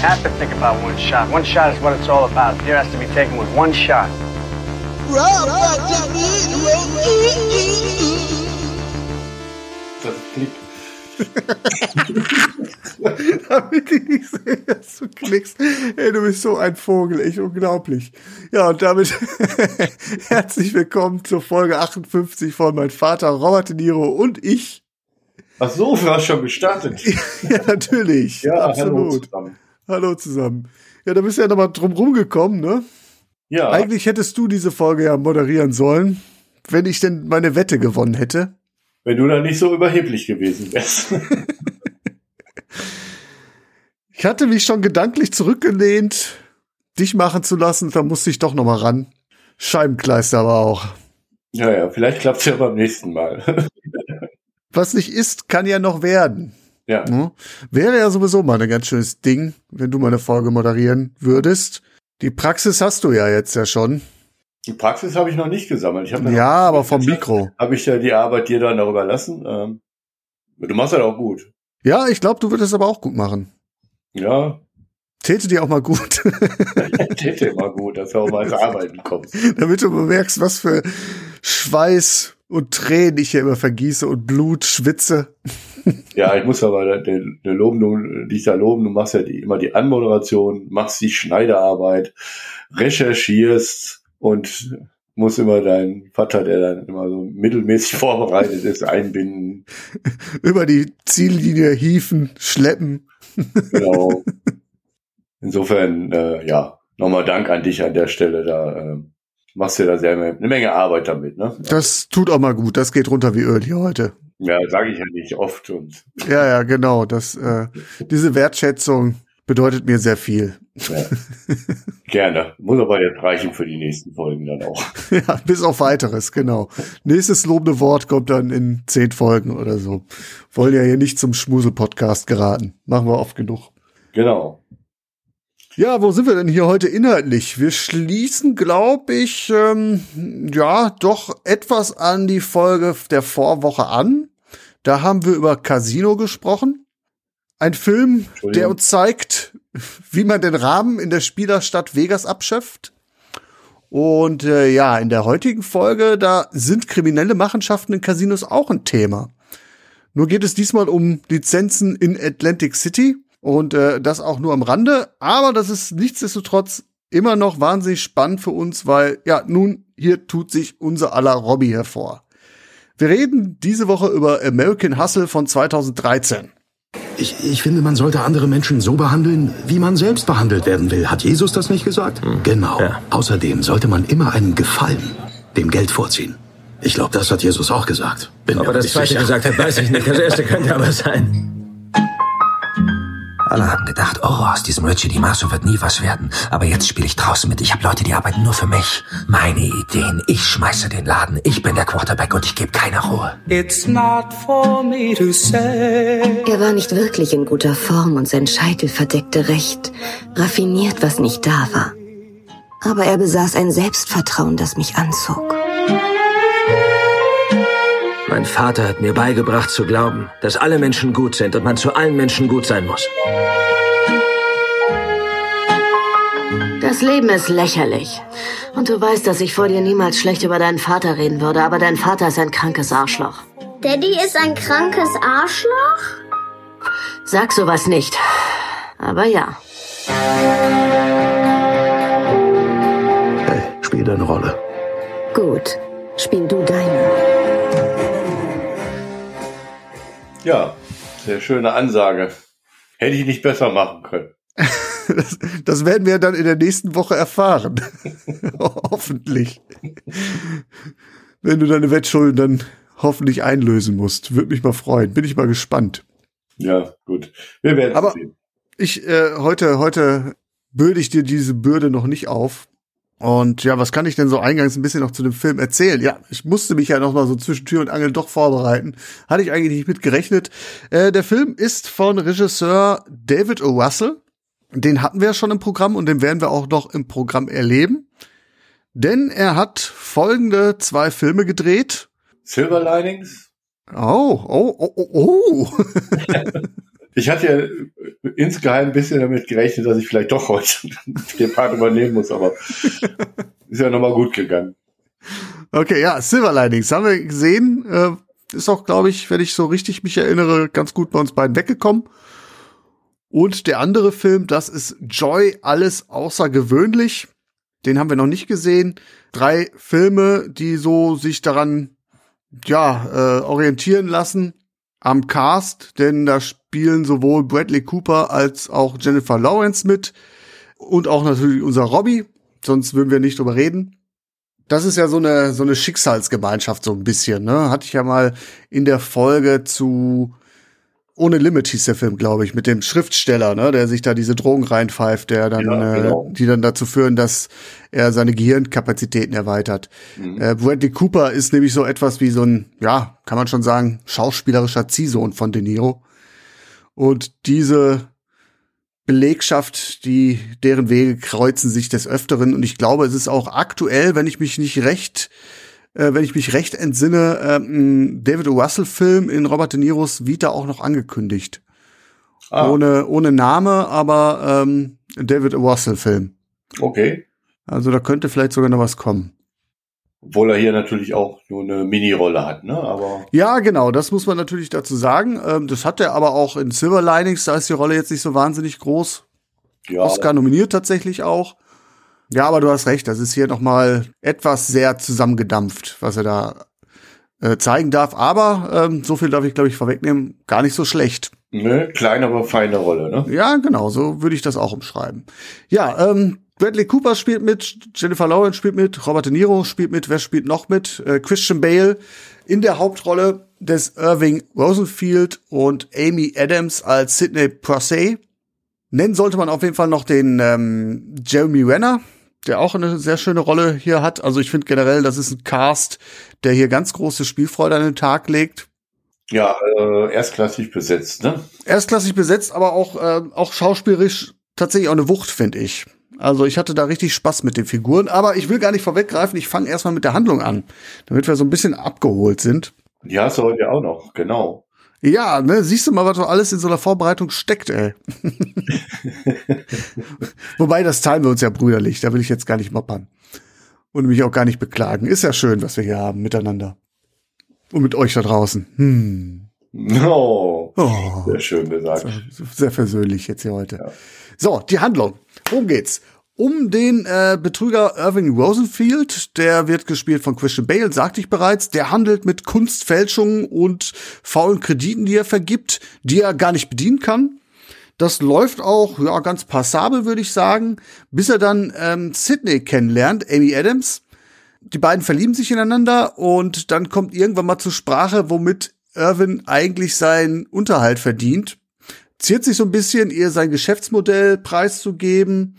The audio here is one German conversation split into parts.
Have to think about one shot. One shot is what it's all about. Here has to be taken with one shot. Das klickt. damit ich nicht sehe, dass du klickst. Ey, du bist so ein Vogel, echt unglaublich. Ja, und damit herzlich willkommen zur Folge 58 von Mein Vater Robert De Niro und ich. Ach so, du hast schon gestartet. Ja, natürlich. Ja, hallo absolut. zusammen. Hallo zusammen. Ja, da bist du ja nochmal drum rumgekommen, ne? Ja, Eigentlich hättest du diese Folge ja moderieren sollen, wenn ich denn meine Wette gewonnen hätte. wenn du dann nicht so überheblich gewesen wärst. Ich hatte mich schon gedanklich zurückgelehnt, dich machen zu lassen, da musste ich doch nochmal ran. Scheibenkleister aber auch. ja, ja, vielleicht klappt's ja beim nächsten Mal. Was nicht ist, kann ja noch werden. Ja, Ne? Wäre ja sowieso mal ein ganz schönes Ding, wenn du mal eine Folge moderieren würdest. Die Praxis hast du ja jetzt ja schon. die Praxis habe ich noch nicht gesammelt. Ich mir Ja, aber vom Mikro. Habe ich ja die Arbeit dir dann darüber lassen. Ähm, du machst das auch gut. Ja, ich glaube, du würdest aber auch gut machen. Ja, Täte dir auch mal gut, täte immer gut, dass du auch mal ins Arbeiten kommst. damit du bemerkst, was für Schweiß und Tränen ich hier immer vergieße und Blut schwitze. Ja, ich muss aber der, der loben, du, dich da loben, du machst ja die, immer die Anmoderation, machst die Schneiderarbeit, recherchierst und muss immer deinen Vater, der dann immer so mittelmäßig vorbereitet ist, einbinden. Über die Ziellinie hieven, schleppen. Genau. Insofern, äh, ja, nochmal Dank an dich an der Stelle. Da äh, machst du da sehr eine Menge Arbeit damit, ne? Das tut auch mal gut. Das geht runter wie Öl hier heute. Ja, sage ich ja nicht oft und Ja, ja, genau. Das, äh, diese Wertschätzung bedeutet mir sehr viel. ja, gerne. Muss aber jetzt reichen für die nächsten Folgen dann auch. Ja, bis auf weiteres, genau. Nächstes lobende Wort kommt dann in zehn Folgen oder so. Wollen ja hier nicht zum Schmusel-Podcast geraten. Machen wir oft genug. Genau. Ja, wo sind wir denn hier heute inhaltlich? Wir schließen, glaube ich, ähm, ja, doch etwas an die Folge der Vorwoche an. Da haben wir über Casino gesprochen. Ein Film, der uns zeigt, wie man den Rahmen in der Spielerstadt Vegas abschöpft. Und äh, ja, in der heutigen Folge, da sind kriminelle Machenschaften in Casinos auch ein Thema. Nur geht es diesmal um Lizenzen in Atlantic City und äh, das auch nur am Rande. Aber das ist nichtsdestotrotz immer noch wahnsinnig spannend für uns, weil ja nun hier tut sich unser aller Robbie hervor. Wir reden diese Woche über American Hustle von 2013. Ich, ich finde, man sollte andere Menschen so behandeln, wie man selbst behandelt werden will. Hat Jesus das nicht gesagt? Genau. Außerdem sollte man immer einen Gefallen dem Geld vorziehen. Ich glaube, das hat Jesus auch gesagt. Bin Ob mir er das nicht zweite sicher. gesagt hat, weiß ich nicht. Das erste könnte aber sein. Alle haben gedacht, oh, aus diesem Richie DiMasso wird nie was werden. Aber jetzt spiele ich draußen mit. Ich habe Leute, die arbeiten nur für mich. Meine Ideen. Ich schmeiße den Laden. Ich bin der Quarterback und ich gebe keine Ruhe. It's not for me to say. Er war nicht wirklich in guter Form und sein Scheitel verdeckte recht raffiniert, was nicht da war. Aber er besaß ein Selbstvertrauen, das mich anzog. Mein Vater hat mir beigebracht zu glauben, dass alle Menschen gut sind und man zu allen Menschen gut sein muss. Das Leben ist lächerlich. Und du weißt, dass ich vor dir niemals schlecht über deinen Vater reden würde, aber dein Vater ist ein krankes Arschloch. Daddy ist ein krankes Arschloch? Sag sowas nicht. Aber ja. Hey, spiel deine Rolle. Gut. Spiel du deine. Ja, sehr schöne Ansage. Hätte ich nicht besser machen können. Das, das werden wir dann in der nächsten Woche erfahren. hoffentlich. Wenn du deine Wettschulden dann hoffentlich einlösen musst. Würde mich mal freuen. Bin ich mal gespannt. Ja, gut. Wir werden Aber sehen. ich äh, heute heute bürde ich dir diese Bürde noch nicht auf. Und ja, was kann ich denn so eingangs ein bisschen noch zu dem Film erzählen? Ja, ich musste mich ja noch mal so zwischen Tür und Angel doch vorbereiten. Hatte ich eigentlich nicht mit gerechnet. Äh, der Film ist von Regisseur David O. Russell. Den hatten wir ja schon im Programm und den werden wir auch noch im Programm erleben. Denn er hat folgende zwei Filme gedreht. Silver Linings? Oh, oh, oh, oh, oh. Ich hatte ja insgeheim ein bisschen damit gerechnet, dass ich vielleicht doch heute den Part übernehmen muss, aber ist ja nochmal gut gegangen. Okay, ja, Silver Linings haben wir gesehen. Äh, ist auch, glaube ich, wenn ich so richtig mich erinnere, ganz gut bei uns beiden weggekommen. Und der andere Film, das ist Joy, alles außergewöhnlich. Den haben wir noch nicht gesehen. Drei Filme, die so sich daran, ja, äh, orientieren lassen am Cast, denn da spielen sowohl Bradley Cooper als auch Jennifer Lawrence mit und auch natürlich unser Robbie, sonst würden wir nicht drüber reden. Das ist ja so eine so eine Schicksalsgemeinschaft so ein bisschen, ne? Hatte ich ja mal in der Folge zu ohne Limit hieß der Film, glaube ich, mit dem Schriftsteller, ne, der sich da diese Drogen reinpfeift, der dann, Ja, genau. äh, die dann dazu führen, dass er seine Gehirnkapazitäten erweitert. Mhm. Äh, Bradley Cooper ist nämlich so etwas wie so ein, ja, kann man schon sagen, schauspielerischer Ziehsohn von De Niro. Und diese Belegschaft, die, deren Wege kreuzen sich des Öfteren. Und ich glaube, es ist auch aktuell, wenn ich mich nicht recht äh, wenn ich mich recht entsinne, äh, ein David O. Russell-Film in Robert De Niros Vita auch noch angekündigt. Ah. Ohne, ohne Name, aber ähm, David O. Russell-Film. Okay. Also da könnte vielleicht sogar noch was kommen. Obwohl er hier natürlich auch nur eine Mini-Rolle hat, ne? Aber Ja, genau, das muss man natürlich dazu sagen. Ähm, das hat er aber auch in Silver Linings, da ist die Rolle jetzt nicht so wahnsinnig groß. ja, Oscar nominiert tatsächlich auch. Ja, aber du hast recht, das ist hier noch mal etwas sehr zusammengedampft, was er da äh, zeigen darf. Aber ähm, so viel darf ich, glaube ich, vorwegnehmen. Gar nicht so schlecht. ne, kleine, aber feine Rolle, ne? Ja, genau, so würde ich das auch umschreiben. Ja, ähm, Bradley Cooper spielt mit, Jennifer Lawrence spielt mit, Robert De Niro spielt mit, wer spielt noch mit? Äh, Christian Bale in der Hauptrolle des Irving Rosenfield und Amy Adams als Sidney Porsay. Nennen sollte man auf jeden Fall noch den ähm, Jeremy Renner, der auch eine sehr schöne Rolle hier hat. Also ich finde generell, das ist ein Cast, der hier ganz große Spielfreude an den Tag legt. Ja, äh, erstklassig besetzt, ne? erstklassig besetzt, aber auch, äh, auch schauspielerisch tatsächlich auch eine Wucht, finde ich. Also ich hatte da richtig Spaß mit den Figuren, aber ich will gar nicht vorweggreifen, ich fange erstmal mit der Handlung an, damit wir so ein bisschen abgeholt sind. Die hast du heute auch noch, genau. Ja, ne, siehst du mal, was so alles in so einer Vorbereitung steckt, ey. Wobei, das teilen wir uns ja brüderlich, da will ich jetzt gar nicht moppern. Und mich auch gar nicht beklagen. Ist ja schön, was wir hier haben miteinander. Und mit euch da draußen. Hm. Oh, Oh. sehr schön gesagt. Sehr versöhnlich jetzt hier heute. So, die Handlung. Worum geht's? Um den äh, Betrüger Irving Rosenfield, der wird gespielt von Christian Bale, sagte ich bereits, der handelt mit Kunstfälschungen und faulen Krediten, die er vergibt, die er gar nicht bedienen kann. Das läuft auch ja ganz passabel, würde ich sagen, bis er dann ähm, Sydney kennenlernt, Amy Adams. Die beiden verlieben sich ineinander und dann kommt irgendwann mal zur Sprache, womit Irvin eigentlich seinen Unterhalt verdient. Ziert sich so ein bisschen, ihr sein Geschäftsmodell preiszugeben.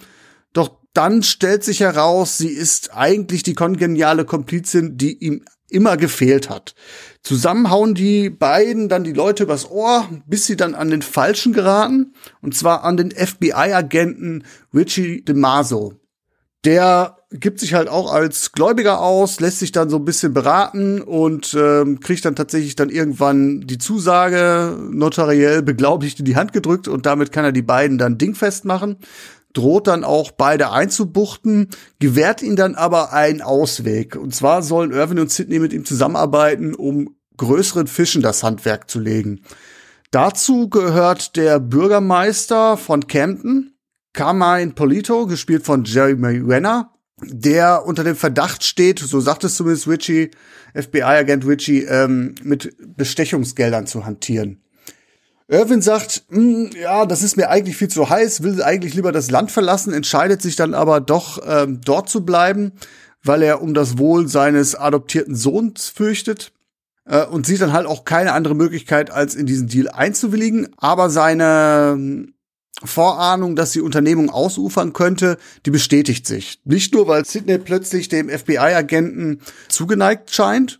Dann stellt sich heraus, sie ist eigentlich die kongeniale Komplizin, die ihm immer gefehlt hat. Zusammen hauen die beiden dann die Leute übers Ohr, bis sie dann an den Falschen geraten. Und zwar an den FBI-Agenten Richie DeMaso. Der gibt sich halt auch als Gläubiger aus, lässt sich dann so ein bisschen beraten und ähm, kriegt dann tatsächlich dann irgendwann die Zusage notariell beglaubigt in die Hand gedrückt und damit kann er die beiden dann dingfest machen, droht dann auch beide einzubuchten, gewährt ihnen dann aber einen Ausweg. Und zwar sollen Irvin und Sidney mit ihm zusammenarbeiten, um größeren Fischen das Handwerk zu legen. Dazu gehört der Bürgermeister von Camden, Carmine Polito, gespielt von Jeremy Renner, der unter dem Verdacht steht, so sagt es zumindest Richie, FBI-Agent Richie, ähm, mit Bestechungsgeldern zu hantieren. Irvin sagt, "Hm, ja, das ist mir eigentlich viel zu heiß, will eigentlich lieber das Land verlassen, entscheidet sich dann aber doch, ähm, dort zu bleiben, weil er um das Wohl seines adoptierten Sohns fürchtet. äh, und sieht dann halt auch keine andere Möglichkeit, als in diesen Deal einzuwilligen. Aber seine ähm, Vorahnung, dass die Unternehmung ausufern könnte, die bestätigt sich. Nicht nur, weil Sidney plötzlich dem FBI-Agenten zugeneigt scheint,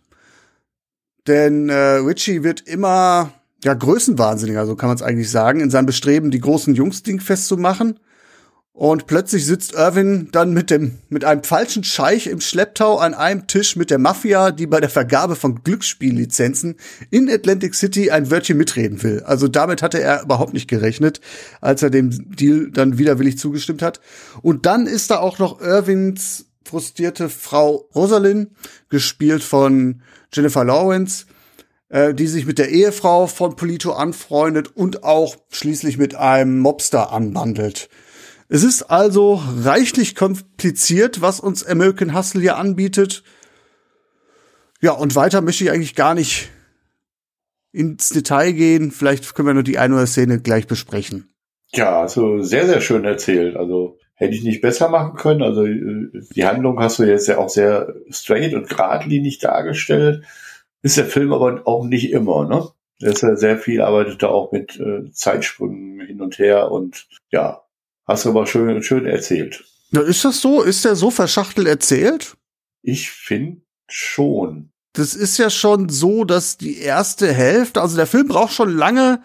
denn äh, Richie wird immer ja größenwahnsinniger, so kann man es eigentlich sagen, in seinem Bestreben, die großen Jungs Ding festzumachen. Und plötzlich sitzt Irvin dann mit dem, mit einem falschen Scheich im Schlepptau an einem Tisch mit der Mafia, die bei der Vergabe von Glücksspiellizenzen in Atlantic City ein Wörtchen mitreden will. Also damit hatte er überhaupt nicht gerechnet, als er dem Deal dann widerwillig zugestimmt hat. Und dann ist da auch noch Irvins frustrierte Frau Rosalind, gespielt von Jennifer Lawrence, äh, die sich mit der Ehefrau von Polito anfreundet und auch schließlich mit einem Mobster anbandelt. Es ist also reichlich kompliziert, was uns American Hustle hier anbietet. Ja, und weiter möchte ich eigentlich gar nicht ins Detail gehen. Vielleicht können wir nur die eine oder Szene gleich besprechen. Ja, also sehr, sehr schön erzählt. Also hätte ich nicht besser machen können. Also die Handlung hast du jetzt ja auch sehr straight und geradlinig dargestellt. Ist der Film aber auch nicht immer, ne? Er ist ja sehr viel, arbeitet da auch mit äh, Zeitsprüngen hin und her und ja, Hast du aber schön, schön erzählt. Na, ist das so? Ist der so verschachtelt erzählt? Ich finde schon. Das ist ja schon so, dass die erste Hälfte, also der Film braucht schon lange,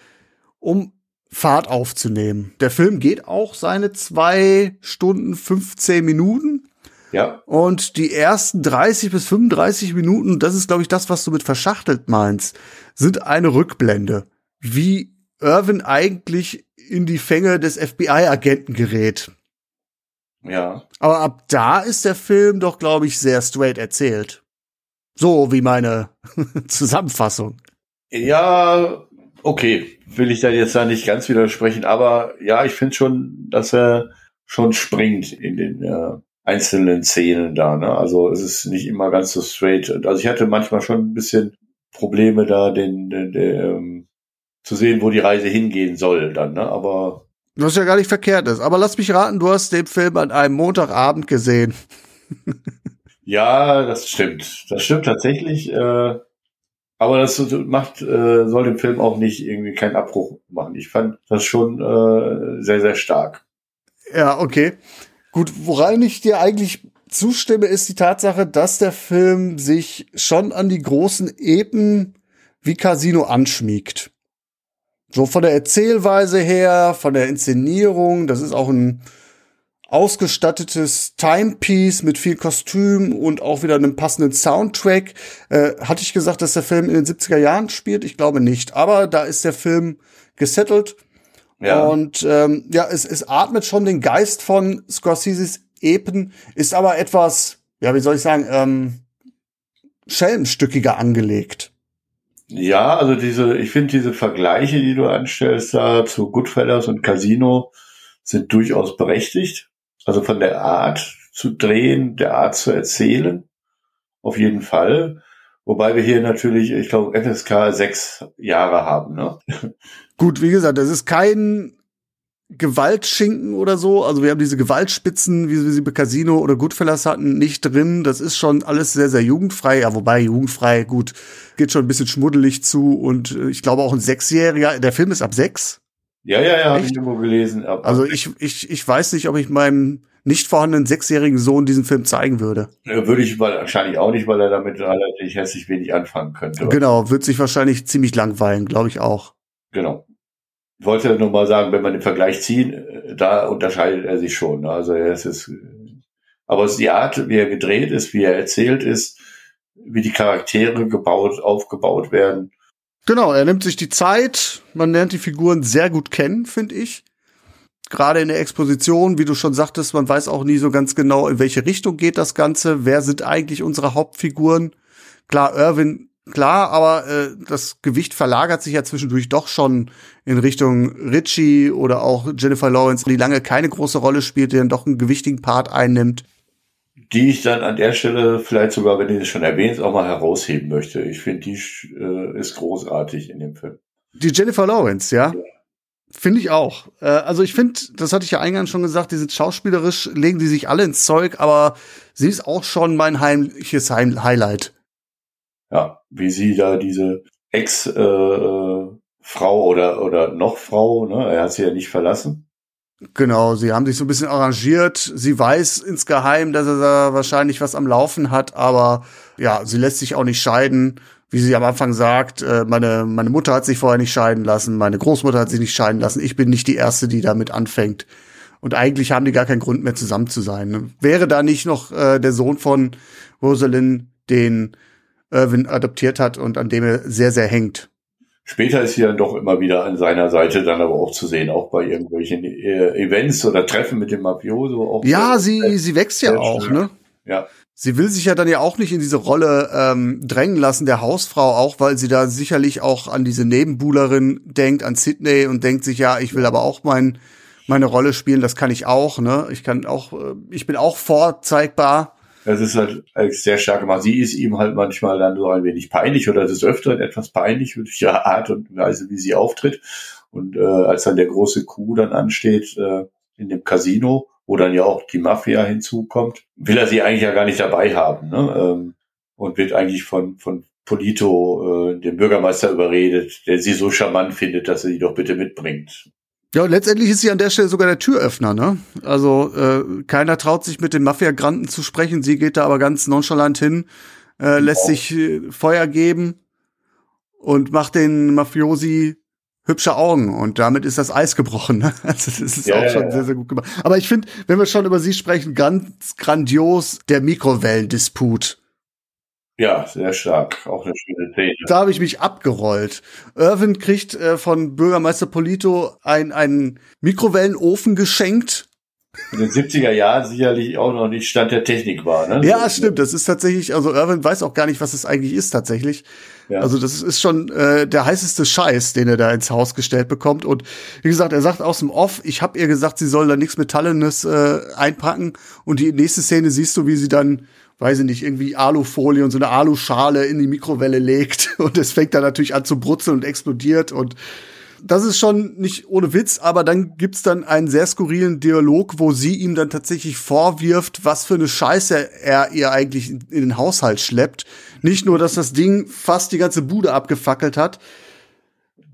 um Fahrt aufzunehmen. Der Film geht auch seine zwei Stunden 15 Minuten. Ja. Und die ersten 30 bis 35 Minuten, das ist, glaube ich, das, was du mit verschachtelt meinst, sind eine Rückblende. Wie Irvin eigentlich in die Fänge des FBI-Agenten gerät. Ja. Aber ab da ist der Film doch, glaube ich, sehr straight erzählt. So wie meine Zusammenfassung. Ja, okay. Will ich da jetzt da nicht ganz widersprechen, aber ja, ich finde schon, dass er schon springt in den äh, einzelnen Szenen da. Ne? Also es ist nicht immer ganz so straight. Also ich hatte manchmal schon ein bisschen Probleme da, den, den, den ähm, zu sehen, wo die Reise hingehen soll dann, ne? Aber. Was ja gar nicht verkehrt ist. Aber lass mich raten, du hast den Film an einem Montagabend gesehen. ja, das stimmt. Das stimmt tatsächlich. Äh, aber das macht, äh, soll dem Film auch nicht irgendwie keinen Abbruch machen. Ich fand das schon äh, sehr, sehr stark. Ja, okay. Gut, woran ich dir eigentlich zustimme, ist die Tatsache, dass der Film sich schon an die großen Epen wie Casino anschmiegt. So von der Erzählweise her, von der Inszenierung, das ist auch ein ausgestattetes Timepiece mit viel Kostüm und auch wieder einem passenden Soundtrack. Äh, hatte ich gesagt, dass der Film in den 70er Jahren spielt? Ich glaube nicht. Aber da ist der Film gesettelt. Ja. Und ähm, ja, es, es atmet schon den Geist von Scorseses Epen, ist aber etwas, ja, wie soll ich sagen, ähm, schelmstückiger angelegt. Ja, also diese, ich finde diese Vergleiche, die du anstellst da zu Goodfellas und Casino, sind durchaus berechtigt. Also von der Art zu drehen, der Art zu erzählen, auf jeden Fall. Wobei wir hier natürlich, ich glaube, FSK sechs Jahre haben. Ne? Gut, wie gesagt, das ist kein Gewaltschinken oder so. Also wir haben diese Gewaltspitzen, wie wir sie bei Casino oder Goodfellas hatten, nicht drin. Das ist schon alles sehr, sehr jugendfrei. Ja, wobei jugendfrei, gut, geht schon ein bisschen schmuddelig zu. Und äh, ich glaube auch ein Sechsjähriger, der Film ist ab sechs. Ja, ja, ja, habe ich irgendwo gelesen. Ab, also ich, ich, ich weiß nicht, ob ich meinem nicht vorhandenen sechsjährigen Sohn diesen Film zeigen würde. Würde ich wahrscheinlich auch nicht, weil er damit relativ hässlich wenig anfangen könnte. Genau, wird sich wahrscheinlich ziemlich langweilen, glaube ich auch. Genau wollte nur mal sagen, wenn man den Vergleich zieht, da unterscheidet er sich schon. Also es ist, aber es ist die Art, wie er gedreht ist, wie er erzählt ist, wie die Charaktere gebaut, aufgebaut werden. Genau, er nimmt sich die Zeit, man lernt die Figuren sehr gut kennen, finde ich. Gerade in der Exposition, wie du schon sagtest, man weiß auch nie so ganz genau, in welche Richtung geht das Ganze, wer sind eigentlich unsere Hauptfiguren. Klar, Irwin klar, aber äh, das Gewicht verlagert sich ja zwischendurch doch schon in Richtung Richie oder auch Jennifer Lawrence, die lange keine große Rolle spielt, die dann doch einen gewichtigen Part einnimmt. Die ich dann an der Stelle vielleicht sogar, wenn du das schon erwähnst, auch mal herausheben möchte. Ich finde, die äh, ist großartig in dem Film. Die Jennifer Lawrence, ja. ja. Finde ich auch. Äh, also ich finde, das hatte ich ja eingangs schon gesagt, die sind schauspielerisch, legen die sich alle ins Zeug, aber sie ist auch schon mein heimliches Highlight ja, wie sie da diese Ex-Frau äh, oder, oder noch Frau, ne, er hat sie ja nicht verlassen. Genau, sie haben sich so ein bisschen arrangiert. Sie weiß insgeheim, dass er da wahrscheinlich was am Laufen hat, aber ja, sie lässt sich auch nicht scheiden. Wie sie am Anfang sagt, äh, meine, meine Mutter hat sich vorher nicht scheiden lassen, meine Großmutter hat sich nicht scheiden lassen. Ich bin nicht die Erste, die damit anfängt. Und eigentlich haben die gar keinen Grund mehr zusammen zu sein. Wäre da nicht noch äh, der Sohn von Rosalind, den Irwin adoptiert hat und an dem er sehr, sehr hängt. Später ist sie dann doch immer wieder an seiner Seite dann aber auch zu sehen, auch bei irgendwelchen äh, Events oder Treffen mit dem Mafioso. Auch ja, sie, sie wächst ja auch, ne? Ja. Sie will sich ja dann ja auch nicht in diese Rolle ähm, drängen lassen, der Hausfrau, auch weil sie da sicherlich auch an diese Nebenbuhlerin denkt, an Sydney und denkt sich, ja, ich will aber auch mein, meine Rolle spielen, das kann ich auch, ne? Ich kann auch, äh, ich bin auch vorzeigbar. Das ist halt sehr stark gemacht. Sie ist ihm halt manchmal dann so ein wenig peinlich oder des Öfteren etwas peinlich durch ihre Art und Weise, wie sie auftritt. Und äh, als dann der große Coup dann ansteht äh, in dem Casino, wo dann ja auch die Mafia hinzukommt, will er sie eigentlich ja gar nicht dabei haben. Ne? Ähm, und wird eigentlich von, von Polito, äh, dem Bürgermeister, überredet, der sie so charmant findet, dass er sie doch bitte mitbringt. Ja, letztendlich ist sie an der Stelle sogar der Türöffner, ne? Also äh, keiner traut sich mit den Mafia-Granten zu sprechen. Sie geht da aber ganz nonchalant hin, äh, lässt oh. sich äh, Feuer geben und macht den Mafiosi hübsche Augen und damit ist das Eis gebrochen. Ne? Also das ist ja, auch schon ja, sehr, sehr gut gemacht. Aber ich finde, wenn wir schon über sie sprechen, ganz grandios der Mikrowellendisput. Ja, sehr stark. Auch eine schöne Szene. Da habe ich mich abgerollt. Irvin kriegt äh, von Bürgermeister Polito ein, einen Mikrowellenofen geschenkt. In den 70er Jahren sicherlich auch noch nicht Stand der Technik war, ne? Ja, stimmt. Das ist tatsächlich, also Irvin weiß auch gar nicht, was es eigentlich ist tatsächlich. Ja. Also das ist schon äh, der heißeste Scheiß, den er da ins Haus gestellt bekommt. Und wie gesagt, er sagt aus dem Off, ich habe ihr gesagt, sie soll da nichts Metallenes äh, einpacken. Und die nächste Szene siehst du, wie sie dann weiß ich nicht, irgendwie Alufolie und so eine Aluschale in die Mikrowelle legt und es fängt dann natürlich an zu brutzeln und explodiert und das ist schon nicht ohne Witz, aber dann gibt's dann einen sehr skurrilen Dialog, wo sie ihm dann tatsächlich vorwirft, was für eine Scheiße er ihr eigentlich in, in den Haushalt schleppt. Nicht nur, dass das Ding fast die ganze Bude abgefackelt hat,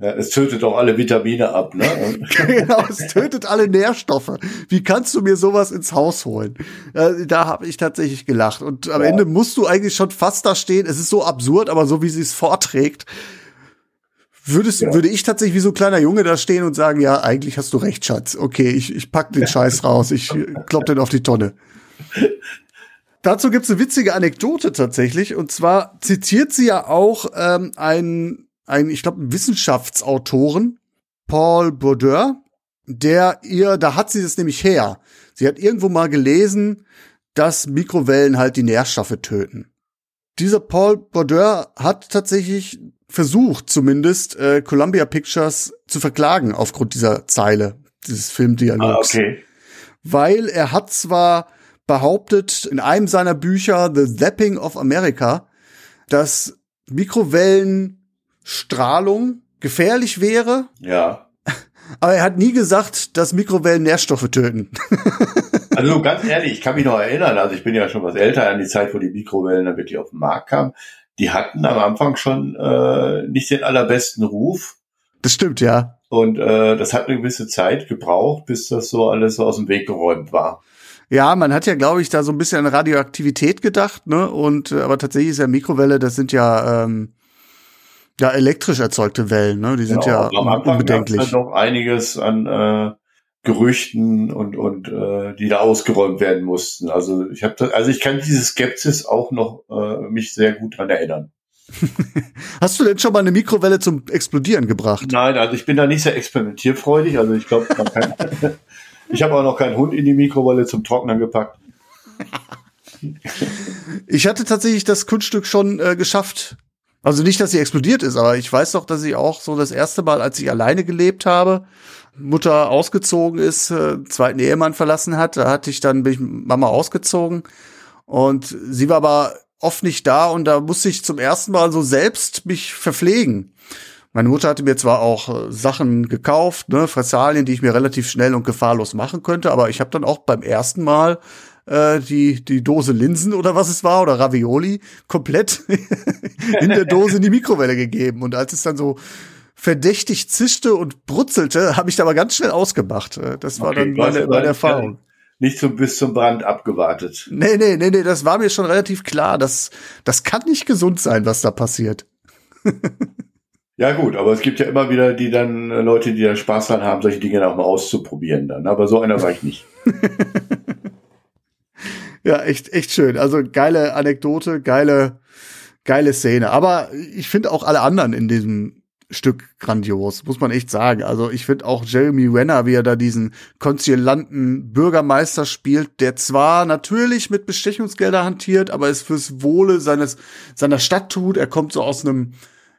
ja, es tötet auch alle Vitamine ab, ne? genau, es tötet alle Nährstoffe. Wie kannst du mir sowas ins Haus holen? Äh, da habe ich tatsächlich gelacht. Und am ja. Ende musst du eigentlich schon fast da stehen. Es ist so absurd, aber so wie sie es vorträgt, würdest, ja. würde ich tatsächlich wie so ein kleiner Junge da stehen und sagen, ja, eigentlich hast du recht, Schatz. Okay, ich, ich pack den Scheiß raus. Ich klopp den auf die Tonne. Dazu gibt's eine witzige Anekdote tatsächlich. Und zwar zitiert sie ja auch ähm, einen einen, ich glaube, Wissenschaftsautoren, Paul Bourdieu, der ihr, da hat sie das nämlich her. Sie hat irgendwo mal gelesen, dass Mikrowellen halt die Nährstoffe töten. Dieser Paul Bourdieu hat tatsächlich versucht, zumindest äh, Columbia Pictures zu verklagen aufgrund dieser Zeile, dieses Filmdialogs. Ah, okay. Weil er hat zwar behauptet in einem seiner Bücher The Zapping of America, dass Mikrowellen Strahlung gefährlich wäre. Ja. Aber er hat nie gesagt, dass Mikrowellen Nährstoffe töten. also ganz ehrlich, ich kann mich noch erinnern, also ich bin ja schon was älter an die Zeit, wo die Mikrowellen dann wirklich auf den Markt kamen. Die hatten am Anfang schon äh, nicht den allerbesten Ruf. Das stimmt, ja. Und äh, das hat eine gewisse Zeit gebraucht, bis das so alles so aus dem Weg geräumt war. Ja, man hat ja, glaube ich, da so ein bisschen an Radioaktivität gedacht, ne? Und äh, aber tatsächlich ist ja Mikrowelle, das sind ja ähm, ja, elektrisch erzeugte Wellen, ne? Die sind ja, ja unbedenklich. Halt doch einiges an äh, Gerüchten und und äh, die da ausgeräumt werden mussten. Also ich habe, also ich kann diese Skepsis auch noch äh, mich sehr gut dran erinnern. Hast du denn schon mal eine Mikrowelle zum Explodieren gebracht? Nein, also ich bin da nicht sehr experimentierfreudig. Also ich glaube, ich habe auch noch keinen Hund in die Mikrowelle zum Trocknen gepackt. Ich hatte tatsächlich das Kunststück schon äh, geschafft, also nicht, dass sie explodiert ist, aber ich weiß doch, dass ich auch so das erste Mal, als ich alleine gelebt habe, Mutter ausgezogen ist, äh, zweiten Ehemann verlassen hat, da hatte ich dann bin ich Mama ausgezogen und sie war aber oft nicht da und da musste ich zum ersten Mal so selbst mich verpflegen. Meine Mutter hatte mir zwar auch äh, Sachen gekauft, ne, Fressalien, die ich mir relativ schnell und gefahrlos machen könnte, aber ich habe dann auch beim ersten Mal äh, die, die Dose Linsen oder was es war oder Ravioli komplett in der Dose in die Mikrowelle gegeben. Und als es dann so verdächtig zischte und brutzelte, habe ich da aber ganz schnell ausgemacht. Äh, Das war Okay, dann du hast meine, meine Erfahrung. Nicht so bis zum Brand abgewartet. Nee, nee, nee, nee, das war mir schon relativ klar. Das, das kann nicht gesund sein, was da passiert. Ja gut, aber es gibt ja immer wieder die dann äh, Leute, die da Spaß dran haben, solche Dinge auch mal auszuprobieren dann. Aber so einer war ich nicht. Ja, echt, echt schön. Also geile Anekdote, geile, geile Szene. Aber ich finde auch alle anderen in diesem Stück grandios, muss man echt sagen. Also ich finde auch Jeremy Renner, wie er da diesen konzilianten Bürgermeister spielt, der zwar natürlich mit Bestechungsgelder hantiert, aber es fürs Wohle seines, seiner Stadt tut. Er kommt so aus einem,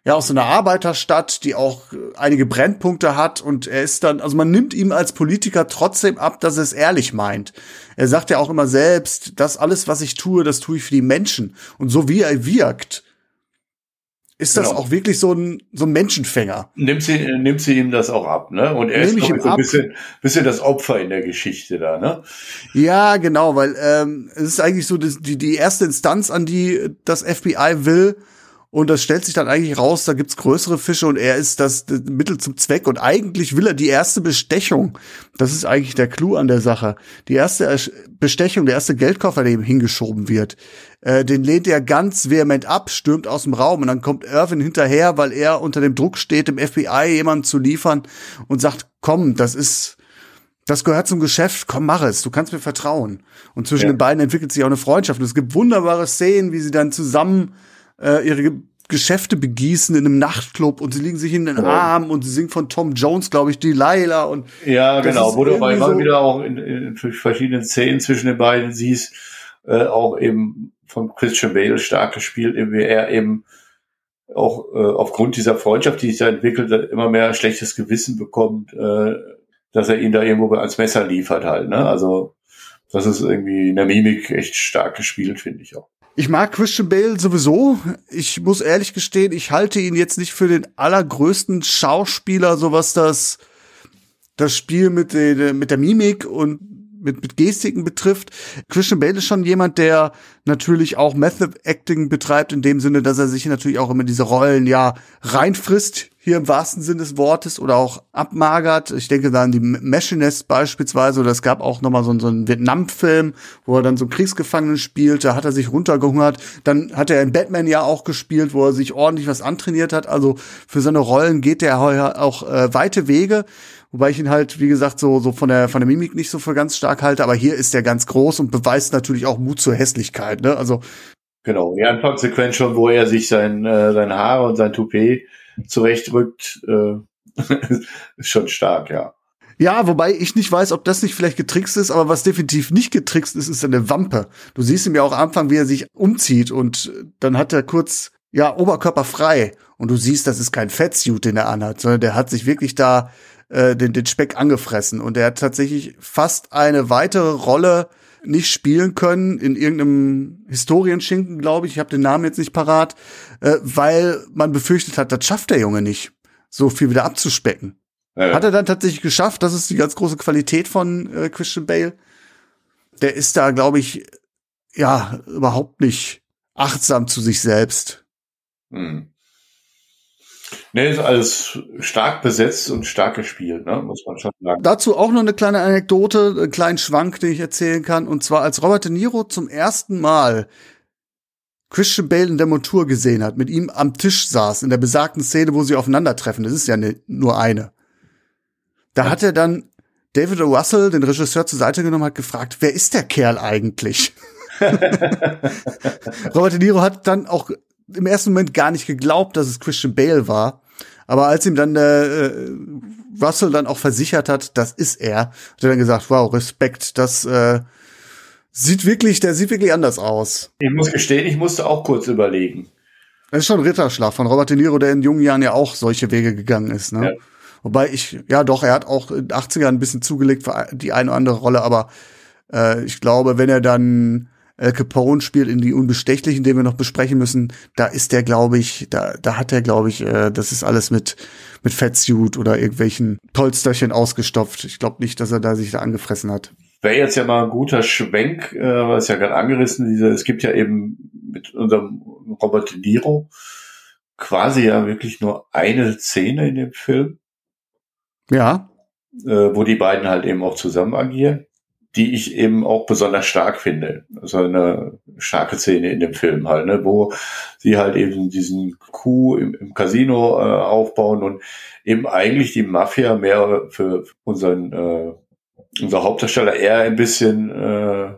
ja, aus so einer Arbeiterstadt, die auch äh, einige Brennpunkte hat und er ist dann, also man nimmt ihm als Politiker trotzdem ab, dass er es ehrlich meint. Er sagt ja auch immer selbst, das alles, was ich tue, das tue ich für die Menschen. Und so wie er wirkt, ist das Genau. auch wirklich so ein, so ein Menschenfänger. Nimmt sie, nimmt sie ihm das auch ab, ne? Und er Nehm ist ich so ein bisschen, bisschen das Opfer in der Geschichte da, ne? Ja, genau, weil ähm, es ist eigentlich so die, die erste Instanz, an die das FBI will. Und das stellt sich dann eigentlich raus, da gibt's größere Fische und er ist das, Mittel zum Zweck. Und eigentlich will er die erste Bestechung. Das ist eigentlich der Clou an der Sache. Die erste Bestechung, der erste Geldkoffer, der ihm hingeschoben wird, äh, den lehnt er ganz vehement ab, stürmt aus dem Raum und dann kommt Irvin hinterher, weil er unter dem Druck steht, dem FBI jemanden zu liefern und sagt, komm, das ist, das gehört zum Geschäft, komm, mach es, du kannst mir vertrauen. Und zwischen Ja. den beiden entwickelt sich auch eine Freundschaft. Und es gibt wunderbare Szenen, wie sie dann zusammen äh, ihre Ge Geschäfte begießen in einem Nachtclub und sie liegen sich in den Genau. Armen und sie singen von Tom Jones, glaube ich, Delilah und Ja, genau. Wo du aber immer so- wieder auch in, in verschiedenen Szenen zwischen den beiden siehst, äh, auch eben von Christian Bale stark gespielt, wie er eben auch äh, aufgrund dieser Freundschaft, die sich da entwickelt, immer mehr schlechtes Gewissen bekommt, äh, dass er ihn da irgendwo als Messer liefert halt. Ne? Also das ist irgendwie in der Mimik echt stark gespielt, finde ich auch. Ich mag Christian Bale sowieso. Ich muss ehrlich gestehen, ich halte ihn jetzt nicht für den allergrößten Schauspieler, so was das, das Spiel mit, den, mit der Mimik und mit, mit Gestiken betrifft. Christian Bale ist schon jemand, der natürlich auch Method Acting betreibt, in dem Sinne, dass er sich natürlich auch immer diese Rollen ja reinfrisst, hier im wahrsten Sinne des Wortes, oder auch abmagert. Ich denke da an die Machinist beispielsweise, oder es gab auch noch mal so, einen- so einen Vietnam-Film, wo er dann so einen Kriegsgefangenen spielt, da hat er sich runtergehungert. Dann hat er in Batman ja auch gespielt, wo er sich ordentlich was antrainiert hat. Also für seine Rollen geht er auch äh, weite Wege. Wobei ich ihn halt, wie gesagt, so, so von der, von der Mimik nicht so für ganz stark halte. Aber hier ist er ganz groß und beweist natürlich auch Mut zur Hässlichkeit, ne? Also, Genau, die Anfangssequenz schon, wo er sich sein, äh, seine Haare und sein Toupet zurechtrückt, äh, ist schon stark, ja. ja, wobei ich nicht weiß, ob das nicht vielleicht getrickst ist, aber was definitiv nicht getrickst ist, ist seine Wampe. Du siehst ihm ja auch am Anfang, wie er sich umzieht und dann hat er kurz, ja, Oberkörper frei. Und du siehst, das ist kein Fettsuit, den er anhat, sondern der hat sich wirklich da äh, den, den Speck angefressen. Und er hat tatsächlich fast eine weitere Rolle nicht spielen können in irgendeinem Historienschinken, glaube ich. Ich habe den Namen jetzt nicht parat, äh, weil man befürchtet hat, das schafft der Junge nicht, so viel wieder abzuspecken. Ja, ja. Hat er dann tatsächlich geschafft. Das ist die ganz große Qualität von äh, Christian Bale. Der ist da, glaube ich, ja, überhaupt nicht achtsam zu sich selbst. Hm. Nee, ist alles stark besetzt und stark gespielt, ne? muss man schon sagen. Dazu auch noch eine kleine Anekdote, einen kleinen Schwank, den ich erzählen kann. Und zwar, als Robert De Niro zum ersten Mal Christian Bale in der Montur gesehen hat, mit ihm am Tisch saß, in der besagten Szene, wo sie aufeinandertreffen. Das ist ja ne, nur eine. Da hat er dann David O. Russell, den Regisseur, zur Seite genommen, hat gefragt, wer ist der Kerl eigentlich? Robert De Niro hat dann auch im ersten Moment gar nicht geglaubt, dass es Christian Bale war. Aber als ihm dann der äh, Russell dann auch versichert hat, das ist er, hat er dann gesagt, wow, Respekt, das äh, sieht wirklich, der sieht wirklich anders aus. Ich muss gestehen, ich musste auch kurz überlegen. Das ist schon ein Ritterschlag von Robert De Niro, der in jungen Jahren ja auch solche Wege gegangen ist. Ne? Ja. Wobei ich, ja doch, er hat auch in den 80ern ein bisschen zugelegt für die eine oder andere Rolle, aber äh, ich glaube, wenn er dann Al Capone spielt in die Unbestechlichen, den wir noch besprechen müssen, da ist der, glaube ich, da, da hat er, glaube ich, äh, das ist alles mit, mit Fettsuit oder irgendwelchen Polsterchen ausgestopft. Ich glaube nicht, dass er da sich da angefressen hat. wäre jetzt ja mal ein guter Schwenk, äh, was ja gerade angerissen, diese, es gibt ja eben mit unserem Robert De Niro quasi ja wirklich nur eine Szene in dem Film. Ja. Äh, wo die beiden halt eben auch zusammen agieren, die ich eben auch besonders stark finde. Also eine starke Szene in dem Film halt, ne, wo sie halt eben diesen Coup im, im Casino äh, aufbauen und eben eigentlich die Mafia mehr für unseren äh, unser Hauptdarsteller eher ein bisschen äh,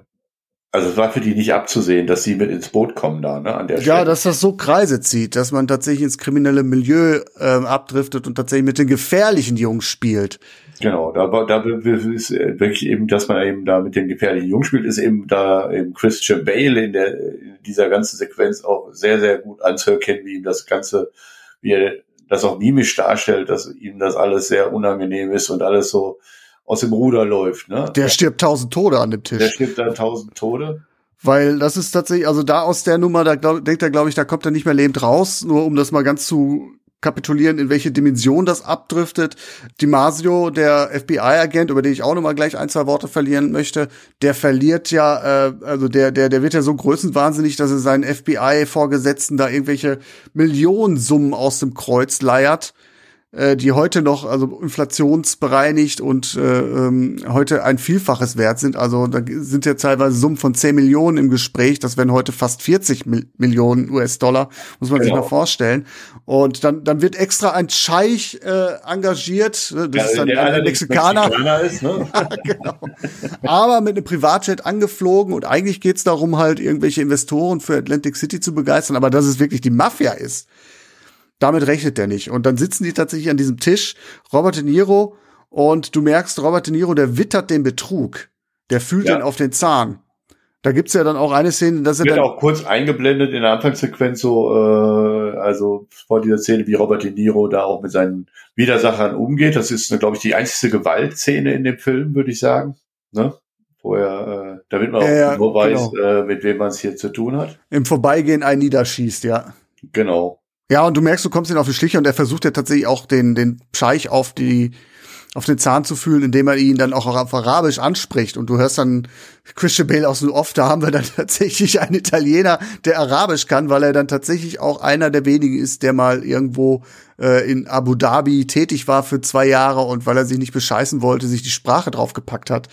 also es war für die nicht abzusehen, dass sie mit ins Boot kommen da, ne, an der Stelle. Ja, dass das so Kreise zieht, dass man tatsächlich ins kriminelle Milieu ähm, abdriftet und tatsächlich mit den gefährlichen Jungs spielt. Genau, da, da ist wirklich eben, dass man eben da mit den gefährlichen Jungs spielt, ist eben da eben Christian Bale in der in dieser ganzen Sequenz auch sehr, sehr gut anzuerkennen, wie ihm das Ganze, wie er das auch mimisch darstellt, dass ihm das alles sehr unangenehm ist und alles so aus dem Ruder läuft. Ne? Der stirbt tausend Tode an dem Tisch. Der stirbt dann tausend Tode. Weil das ist tatsächlich, also da aus der Nummer, da glaub, denkt er, glaube ich, da kommt er nicht mehr lebend raus, nur um das mal ganz zu kapitulieren, in welche Dimension das abdriftet. Dimasio, der FBI-Agent, über den ich auch noch mal gleich ein, zwei Worte verlieren möchte, der verliert ja, äh, also der, der, der wird ja so größenwahnsinnig, dass er seinen FBI-Vorgesetzten da irgendwelche Millionensummen aus dem Kreuz leiert äh, die heute noch also inflationsbereinigt und äh, ähm, heute ein Vielfaches wert sind. Also da sind ja teilweise Summen von 10 Millionen im Gespräch. Das wären heute fast 40 Mil Millionen US-Dollar, muss man genau. sich mal vorstellen. Und dann, dann wird extra ein Scheich äh, engagiert. Das ja, ist dann der ein Mexikaner. Mexikaner ist, ne? genau. Aber mit einem Privatjet angeflogen und eigentlich geht's darum, halt irgendwelche Investoren für Atlantic City zu begeistern. Aber dass es wirklich die Mafia ist, damit rechnet er nicht. Und dann sitzen die tatsächlich an diesem Tisch, Robert De Niro, und du merkst, Robert De Niro, der wittert den Betrug. Der fühlt ja. den auf den Zahn. Da gibt's ja dann auch eine Szene, dass er wird auch kurz eingeblendet in der Anfangssequenz so, äh, also vor dieser Szene, wie Robert De Niro da auch mit seinen Widersachern umgeht. Das ist, glaube ich, die einzige Gewaltszene in dem Film, würde ich sagen. Ne? Vorher, äh, damit man ja, auch nur weiß, genau. äh, mit wem man es hier zu tun hat. Im Vorbeigehen ein niederschießt, ja. Genau. Ja, und du merkst, du kommst ihn auf die Schliche und er versucht ja tatsächlich auch den, den Scheich auf die, auf den Zahn zu fühlen, indem er ihn dann auch auf Arabisch anspricht. Und du hörst dann Christian Bale aus so oft, da haben wir dann tatsächlich einen Italiener, der Arabisch kann, weil er dann tatsächlich auch einer der wenigen ist, der mal irgendwo äh, in Abu Dhabi tätig war für zwei Jahre und weil er sich nicht bescheißen wollte, sich die Sprache draufgepackt hat.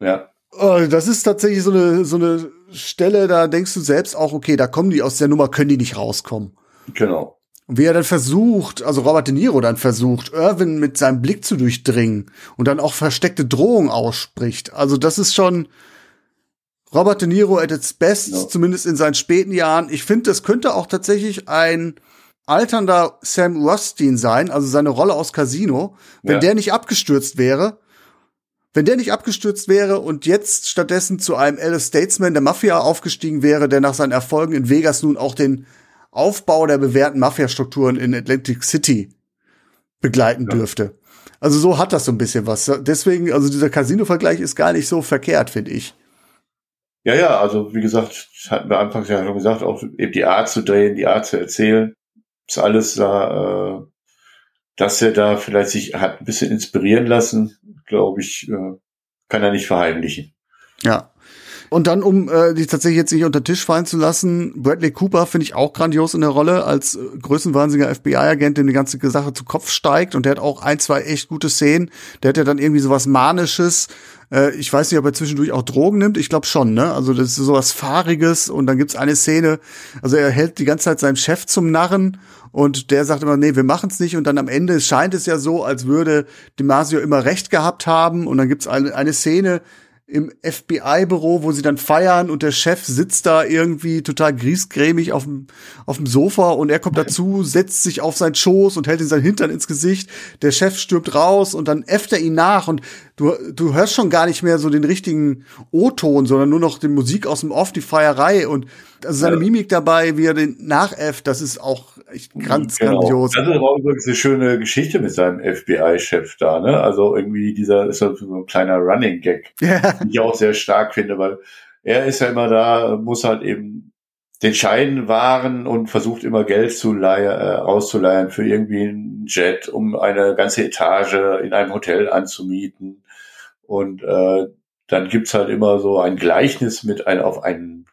Ja. Äh, das ist tatsächlich so eine, so eine Stelle, da denkst du selbst auch, okay, da kommen die aus der Nummer, können die nicht rauskommen. Genau. Und wie er dann versucht, also Robert De Niro dann versucht, Irwin mit seinem Blick zu durchdringen und dann auch versteckte Drohungen ausspricht. Also das ist schon Robert De Niro at its best, ja. zumindest in seinen späten Jahren. Ich finde, das könnte auch tatsächlich ein alternder Sam Rothstein sein, also seine Rolle aus Casino, wenn ja. der nicht abgestürzt wäre. Wenn der nicht abgestürzt wäre und jetzt stattdessen zu einem Alice Statesman der Mafia aufgestiegen wäre, der nach seinen Erfolgen in Vegas nun auch den Aufbau der bewährten Mafia-Strukturen in Atlantic City begleiten ja. dürfte. Also so hat das so ein bisschen was. Deswegen, also dieser Casino-Vergleich ist gar nicht so verkehrt, finde ich. Ja, ja, also wie gesagt, hatten wir anfangs ja schon gesagt, auch eben die Art zu drehen, die Art zu erzählen, ist alles da, äh, dass er da vielleicht sich hat ein bisschen inspirieren lassen, glaube ich, äh, kann er nicht verheimlichen. Ja. Und dann, um äh, die tatsächlich jetzt nicht unter Tisch fallen zu lassen, Bradley Cooper finde ich auch grandios in der Rolle als äh, größenwahnsinniger FBI-Agent, dem die ganze Sache zu Kopf steigt. Und der hat auch ein, zwei echt gute Szenen. Der hat ja dann irgendwie sowas Manisches. Äh, ich weiß nicht, ob er zwischendurch auch Drogen nimmt. Ich glaube schon, ne? Also das ist sowas Fahriges. Und dann gibt's eine Szene, also er hält die ganze Zeit seinen Chef zum Narren und der sagt immer, nee, wir machen's nicht. Und dann am Ende scheint es ja so, als würde Dimasio immer recht gehabt haben. Und dann gibt's eine, eine Szene, im FBI-Büro, wo sie dann feiern und der Chef sitzt da irgendwie total griesgrämig auf dem, auf dem Sofa und er kommt dazu, setzt sich auf seinen Schoß und hält ihm seinen Hintern ins Gesicht. Der Chef stirbt raus und dann äfft er ihn nach und du, du hörst schon gar nicht mehr so den richtigen O-Ton, sondern nur noch die Musik aus dem Off, die Feierei und also seine ja. Mimik dabei, wie er den nachäfft, das ist auch echt ganz genau. grandios. Das ist auch übrigens eine schöne Geschichte mit seinem FBI-Chef da, ne? Also irgendwie dieser ist so ein kleiner Running Gag, ja. den ich auch sehr stark finde, weil er ist ja immer da, muss halt eben den Schein wahren und versucht immer Geld zu leihen, äh, rauszuleihen für irgendwie einen Jet, um eine ganze Etage in einem Hotel anzumieten. Und äh, dann gibt's halt immer so ein Gleichnis mit ein, auf einen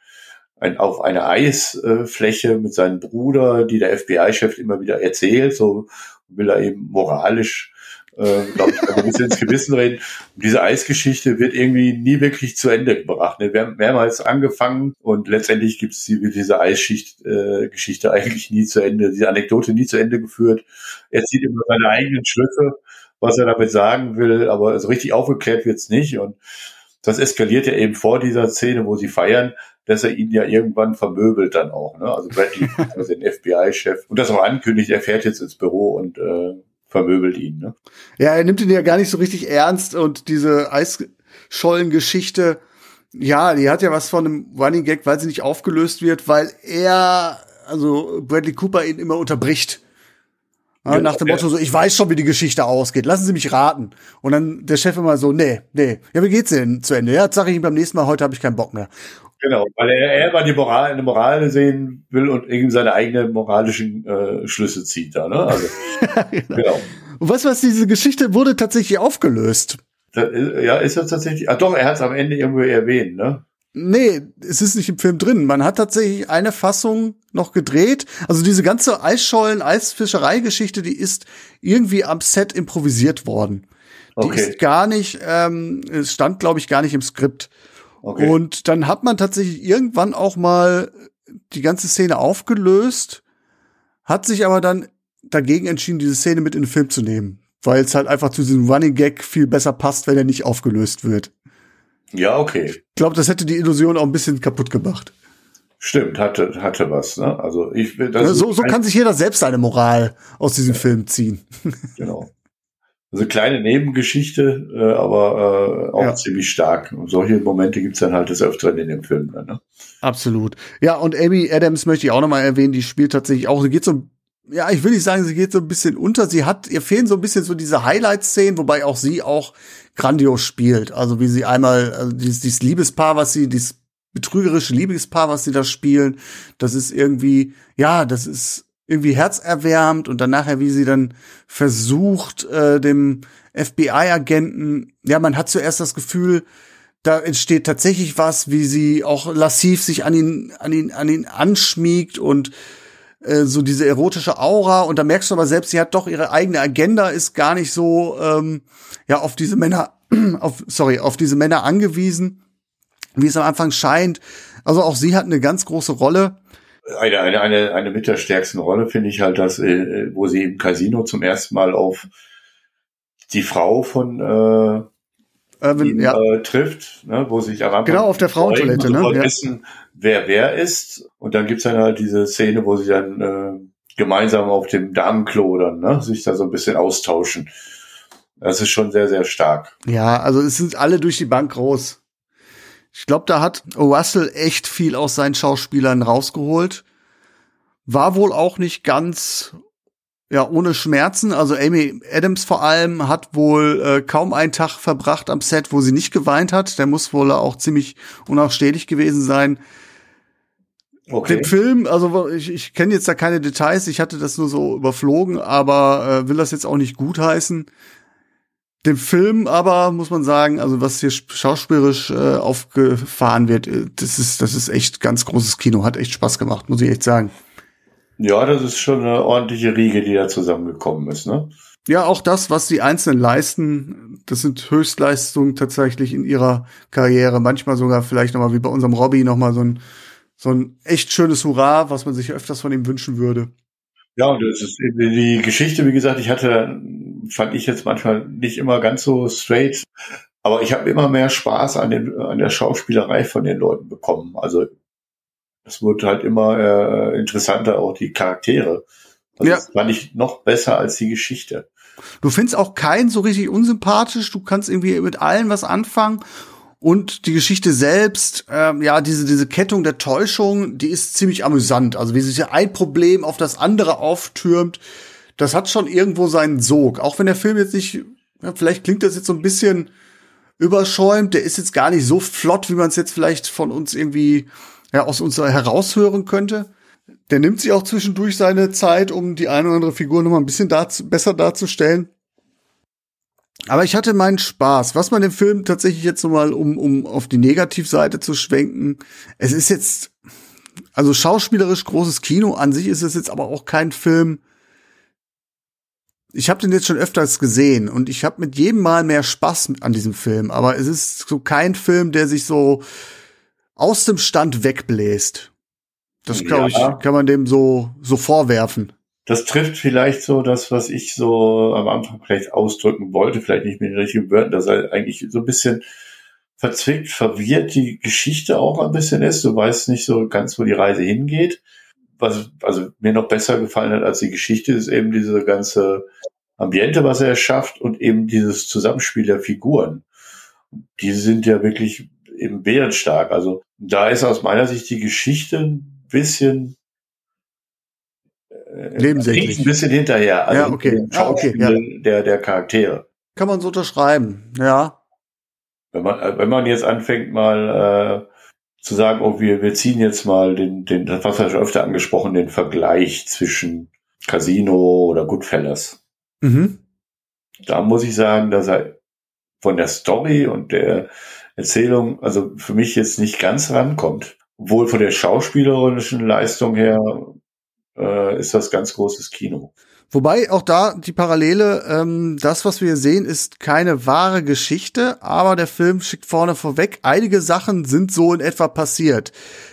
ein, auf eine Eisfläche mit seinem Bruder, die der FBI-Chef immer wieder erzählt, so will er eben moralisch, äh, glaube ich, ein bisschen ins Gewissen reden. Und diese Eisgeschichte wird irgendwie nie wirklich zu Ende gebracht. Ne? Wir haben mehrmals angefangen und letztendlich gibt es die, diese Eisschicht-Geschichte äh, eigentlich nie zu Ende, diese Anekdote nie zu Ende geführt. Er zieht immer seine eigenen Schlüsse, was er damit sagen will, aber so richtig aufgeklärt wird's nicht. Und das eskaliert ja eben vor dieser Szene, wo sie feiern, dass er ihn ja irgendwann vermöbelt dann auch. Ne? Also Bradley, also den FBI-Chef, und das auch ankündigt, er fährt jetzt ins Büro und äh, vermöbelt ihn. Ne? Ja, er nimmt ihn ja gar nicht so richtig ernst und diese Eisschollen-Geschichte, ja, die hat ja was von einem Running Gag, weil sie nicht aufgelöst wird, weil er, also Bradley Cooper ihn immer unterbricht. Ja, nach dem Motto so, ich weiß schon, wie die Geschichte ausgeht. Lassen Sie mich raten. Und dann der Chef immer so, nee, nee. Ja, wie geht's denn zu Ende? Ja, sag ich ihm beim nächsten Mal, heute habe ich keinen Bock mehr. Genau, weil er, er mal die Moral, eine Moral sehen will und irgendwie seine eigenen moralischen äh, Schlüsse zieht da, ne? Also, genau. genau. Und was was diese Geschichte wurde tatsächlich aufgelöst. Da, ja, ist das tatsächlich. Ah doch, er hat es am Ende irgendwo erwähnt, ne? Nee, es ist nicht im Film drin. Man hat tatsächlich eine Fassung noch gedreht. Also diese ganze Eisschollen, Eisfischerei-Geschichte, die ist irgendwie am Set improvisiert worden. Die okay. ist gar nicht, ähm, es stand, glaube ich, gar nicht im Skript. Okay. Und dann hat man tatsächlich irgendwann auch mal die ganze Szene aufgelöst, hat sich aber dann dagegen entschieden, diese Szene mit in den Film zu nehmen, weil es halt einfach zu diesem Running Gag viel besser passt, wenn er nicht aufgelöst wird. Ja, okay. Ich glaube, das hätte die Illusion auch ein bisschen kaputt gemacht. Stimmt, hatte, hatte was, ne? Also ich das. So, so kann sich jeder selbst seine Moral aus diesem ja. Film ziehen. Genau. Also kleine Nebengeschichte, äh, aber äh, auch ja. ziemlich stark. Und solche Momente gibt's dann halt des Öfteren in dem Film. Dann, ne? Absolut. Ja, und Amy Adams möchte ich auch nochmal erwähnen, die spielt tatsächlich auch, sie geht so, ja, ich will nicht sagen, sie geht so ein bisschen unter. Sie hat, ihr fehlen so ein bisschen so diese Highlight-Szenen, wobei auch sie auch grandios spielt. Also wie sie einmal, also dieses, dieses Liebespaar, was sie, dieses betrügerische Liebespaar, was sie da spielen, das ist irgendwie, ja, das ist irgendwie herzerwärmend und dann wie sie dann versucht, äh, dem FBI-Agenten, ja, man hat zuerst das Gefühl, da entsteht tatsächlich was, wie sie auch lassiv sich an ihn, an ihn, an ihn anschmiegt und äh, so diese erotische Aura und da merkst du aber selbst, sie hat doch ihre eigene Agenda, ist gar nicht so ähm, ja auf diese Männer, auf sorry, auf diese Männer angewiesen, wie es am Anfang scheint. Also auch sie hat eine ganz große Rolle eine, eine, eine, eine mit der stärksten Rolle finde ich halt, dass, äh, wo sie im Casino zum ersten Mal auf die Frau von äh, Irwin, ihn, ja. äh, trifft, ne, wo sie sich am Genau, auf der Frauentoilette, ne? Ja. wissen, wer wer ist. Und dann gibt's dann halt diese Szene, wo sie dann äh, gemeinsam auf dem Damenklo dann, ne, sich da so ein bisschen austauschen. Das ist schon sehr, sehr stark. Ja, also es sind alle durch die Bank groß. Ich glaube, da hat Russell echt viel aus seinen Schauspielern rausgeholt. War wohl auch nicht ganz ja ohne Schmerzen. Also Amy Adams vor allem hat wohl äh, kaum einen Tag verbracht am Set, wo sie nicht geweint hat. Der muss wohl auch ziemlich unausstehlich gewesen sein. Okay. Den Film, also ich, ich kenne jetzt da keine Details, ich hatte das nur so überflogen, aber äh, will das jetzt auch nicht gutheißen. Dem Film aber muss man sagen, also was hier schauspielerisch äh, aufgefahren wird, äh, das ist das ist echt ganz großes Kino, hat echt Spaß gemacht, muss ich echt sagen. Ja, das ist schon eine ordentliche Riege, die da zusammengekommen ist, ne? Ja, auch das, was die Einzelnen leisten, das sind Höchstleistungen tatsächlich in ihrer Karriere. Manchmal sogar vielleicht nochmal wie bei unserem Robbie nochmal so ein, so ein echt schönes Hurra, was man sich öfters von ihm wünschen würde. Ja, und das ist die Geschichte, wie gesagt, ich hatte, fand ich jetzt manchmal nicht immer ganz so straight, aber ich habe immer mehr Spaß an, den, an der Schauspielerei von den Leuten bekommen. Also es wurde halt immer äh, interessanter, auch die Charaktere. Also ja. Das fand ich noch besser als die Geschichte. Du findest auch keinen so richtig unsympathisch, du kannst irgendwie mit allen was anfangen und die Geschichte selbst, ähm, ja, diese, diese Kettung der Täuschung, die ist ziemlich amüsant. Also wie sich ja ein Problem auf das andere auftürmt, das hat schon irgendwo seinen Sog. Auch wenn der Film jetzt nicht, ja, vielleicht klingt das jetzt so ein bisschen überschäumt, der ist jetzt gar nicht so flott, wie man es jetzt vielleicht von uns irgendwie ja, aus uns heraushören könnte. Der nimmt sich auch zwischendurch seine Zeit, um die eine oder andere Figur noch mal ein bisschen dazu, besser darzustellen. Aber ich hatte meinen Spaß. Was man dem Film tatsächlich jetzt nochmal, um, um auf die Negativseite zu schwenken, es ist jetzt, also schauspielerisch großes Kino, an sich ist es jetzt aber auch kein Film. Ich habe den jetzt schon öfters gesehen und ich habe mit jedem Mal mehr Spaß an diesem Film, aber es ist so kein Film, der sich so aus dem Stand wegbläst. Das glaube ich, kann man dem so, so vorwerfen das trifft vielleicht so das, was ich so am Anfang vielleicht ausdrücken wollte, vielleicht nicht mit den richtigen Wörtern, dass er eigentlich so ein bisschen verzwickt, verwirrt die Geschichte auch ein bisschen ist. Du weißt nicht so ganz, wo die Reise hingeht. Was also mir noch besser gefallen hat als die Geschichte, ist eben diese ganze Ambiente, was er schafft und eben dieses Zusammenspiel der Figuren. Die sind ja wirklich eben bärenstark. Also da ist aus meiner Sicht die Geschichte ein bisschen nebensächlich. Ein bisschen hinterher. Also ja, okay. Ah, okay ja. der, der Charaktere. Kann man so unterschreiben, ja. Wenn man, äh, wenn man jetzt anfängt, mal äh, zu sagen, oh, wir, wir ziehen jetzt mal den, den, das was wir schon öfter angesprochen, den Vergleich zwischen Casino oder Goodfellas. Mhm. Da muss ich sagen, dass er von der Story und der Erzählung, also für mich jetzt nicht ganz rankommt. Obwohl von der schauspielerischen Leistung her äh, ist das ganz großes Kino. Wobei auch da die Parallele, ähm, das, was wir hier sehen, ist keine wahre Geschichte, aber der Film schickt vorne vorweg, einige Sachen sind so in etwa passiert.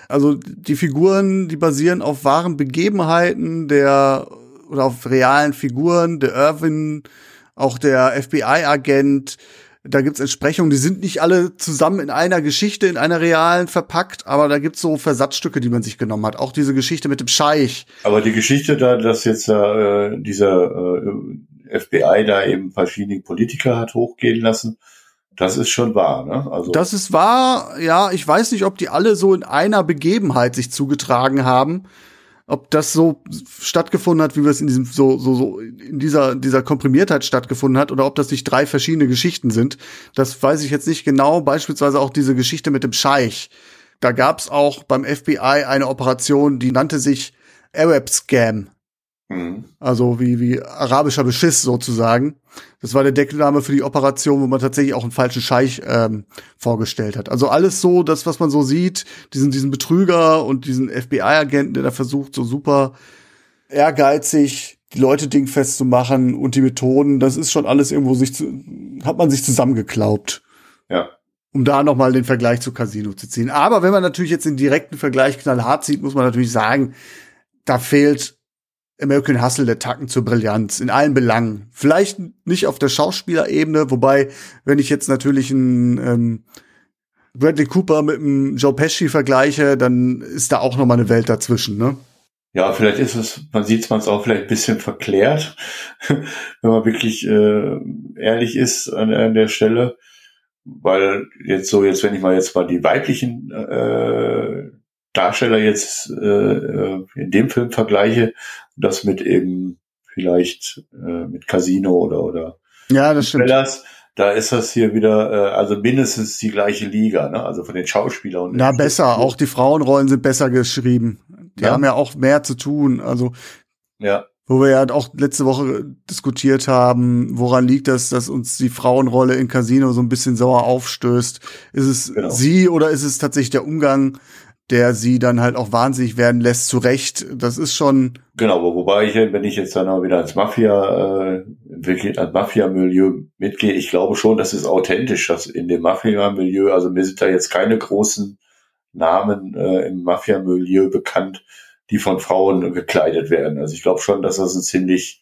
Also die Figuren, die basieren auf wahren Begebenheiten der oder auf realen Figuren, der Irwin, auch der FBI-Agent, da gibt's Entsprechungen, die sind nicht alle zusammen in einer Geschichte, in einer realen verpackt, aber da gibt's so Versatzstücke, die man sich genommen hat. Auch diese Geschichte mit dem Scheich. Aber die Geschichte da, dass jetzt äh, dieser äh, FBI da eben verschiedene Politiker hat hochgehen lassen, das ist schon wahr, ne? Also das ist wahr, ja. Ich weiß nicht, ob die alle so in einer Begebenheit sich zugetragen haben ob das so stattgefunden hat, wie wir es in diesem so so so in dieser dieser Komprimiertheit stattgefunden hat oder ob das nicht drei verschiedene Geschichten sind, das weiß ich jetzt nicht genau. Beispielsweise auch diese Geschichte mit dem Scheich. Da gab es auch beim FBI eine Operation, die nannte sich Arab Scam. Mhm. Also wie, wie arabischer Beschiss sozusagen. Das war der Deckname für die Operation, wo man tatsächlich auch einen falschen Scheich ähm, vorgestellt hat. Also alles so, das, was man so sieht, diesen, diesen Betrüger und diesen FBI-Agenten, der da versucht, so super ehrgeizig die Leute dingfest zu machen und die Methoden, das ist schon alles irgendwo sich zu, hat man sich zusammengeklaubt. Ja. Um da nochmal den Vergleich zu Casino zu ziehen. Aber wenn man natürlich jetzt den direkten Vergleich knallhart zieht, muss man natürlich sagen, da fehlt American Hustle der Tacken zur Brillanz in allen Belangen. Vielleicht nicht auf der Schauspielerebene, wobei, wenn ich jetzt natürlich einen ähm, Bradley Cooper mit einem Joe Pesci vergleiche, dann ist da auch noch mal eine Welt dazwischen, ne? Ja, vielleicht ist es, man sieht es auch vielleicht ein bisschen verklärt, wenn man wirklich äh, ehrlich ist an, an der Stelle, weil jetzt so jetzt, wenn ich mal jetzt mal die weiblichen äh, Darsteller jetzt äh, äh, in dem Film vergleiche, das mit eben vielleicht äh, mit Casino oder oder ja, das stimmt. Bellas, da ist das hier wieder äh, also mindestens die gleiche Liga, ne? Also von den Schauspielern. Na besser, auch die Frauenrollen sind besser geschrieben. Die ja. haben ja auch mehr zu tun. Also ja. Wo wir ja auch letzte Woche diskutiert haben, woran liegt das, dass uns die Frauenrolle in Casino so ein bisschen sauer aufstößt? Ist es genau. sie oder ist es tatsächlich der Umgang der sie dann halt auch wahnsinnig werden lässt, zu Recht. Das ist schon. Genau, wobei ich, wenn ich jetzt dann auch wieder als Mafia, äh, wirklich als Mafia-Milieu mitgehe, ich glaube schon, das ist authentisch, dass in dem Mafia-Milieu, also mir sind da jetzt keine großen Namen äh, im Mafia-Milieu bekannt, die von Frauen gekleidet werden. Also ich glaube schon, dass das ein ziemlich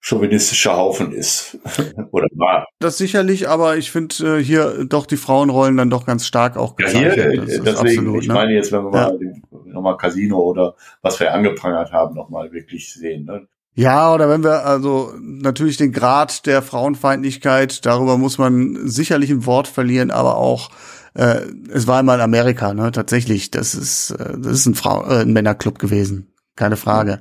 chauvinistischer Haufen ist oder war. Das sicherlich, aber ich finde äh, hier doch die Frauenrollen dann doch ganz stark auch gezeichnet. Ja, hier, das deswegen, absolut, ich ne? meine jetzt, wenn wir ja. mal nochmal Casino oder was wir angeprangert haben, nochmal wirklich sehen. Ne? Ja, oder wenn wir also natürlich den Grad der Frauenfeindlichkeit, darüber muss man sicherlich ein Wort verlieren, aber auch äh, es war einmal in Amerika, ne? Tatsächlich, das ist äh, das ist ein Frau äh, ein Männerclub gewesen, keine Frage. Ja.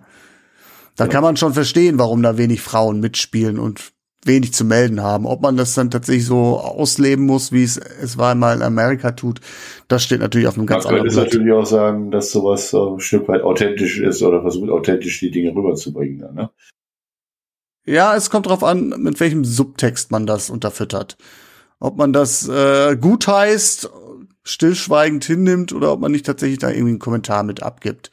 Da kann man schon verstehen, warum da wenig Frauen mitspielen und wenig zu melden haben. Ob man das dann tatsächlich so ausleben muss, wie es es war mal in Amerika tut, das steht natürlich auf einem ganz anderen Blatt. Man könnte natürlich auch sagen, dass sowas ein Stück weit authentisch ist oder versucht authentisch die Dinge rüberzubringen. Dann, ne? Ja, es kommt drauf an, mit welchem Subtext man das unterfüttert. Ob man das äh, gut heißt, stillschweigend hinnimmt oder ob man nicht tatsächlich da irgendwie einen Kommentar mit abgibt.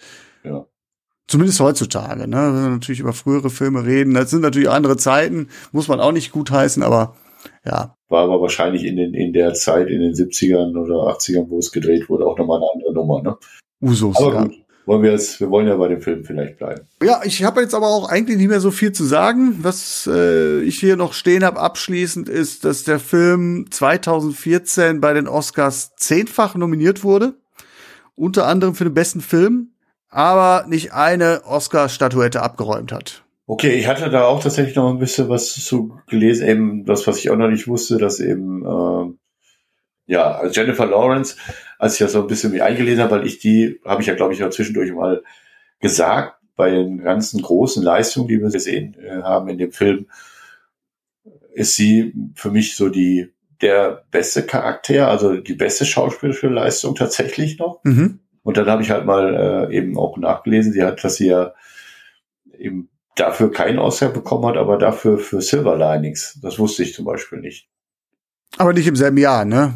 Zumindest heutzutage, ne? Wenn wir natürlich über frühere Filme reden, das sind natürlich andere Zeiten, muss man auch nicht gut heißen, aber ja. War aber wahrscheinlich in, den, in der Zeit, in den 70ern oder 80ern, wo es gedreht wurde, auch nochmal eine andere Nummer, ne? Usus, aber ja. gut, wollen wir jetzt, wir wollen ja bei dem Film vielleicht bleiben. Ja, ich habe jetzt aber auch eigentlich nicht mehr so viel zu sagen. Was äh, ich hier noch stehen habe abschließend ist, dass der Film 2014 bei den Oscars zehnfach nominiert wurde. Unter anderem für den besten Film, aber nicht eine Oscar-Statuette abgeräumt hat. Okay, ich hatte da auch tatsächlich noch ein bisschen was zu gelesen, eben das, was ich auch noch nicht wusste, dass eben äh, ja, also Jennifer Lawrence, als ich das so ein bisschen mich eingelesen habe, weil ich die, habe ich ja, glaube ich, auch zwischendurch mal gesagt, bei den ganzen großen Leistungen, die wir gesehen äh, haben in dem Film, ist sie für mich so die der beste Charakter, also die beste schauspielerische Leistung tatsächlich noch. Mhm. Und dann habe ich halt mal äh, eben auch nachgelesen, sie hat, dass sie ja eben dafür keinen Oscar bekommen hat, aber dafür für Silver Linings. Das wusste ich zum Beispiel nicht. Aber nicht im selben Jahr, ne?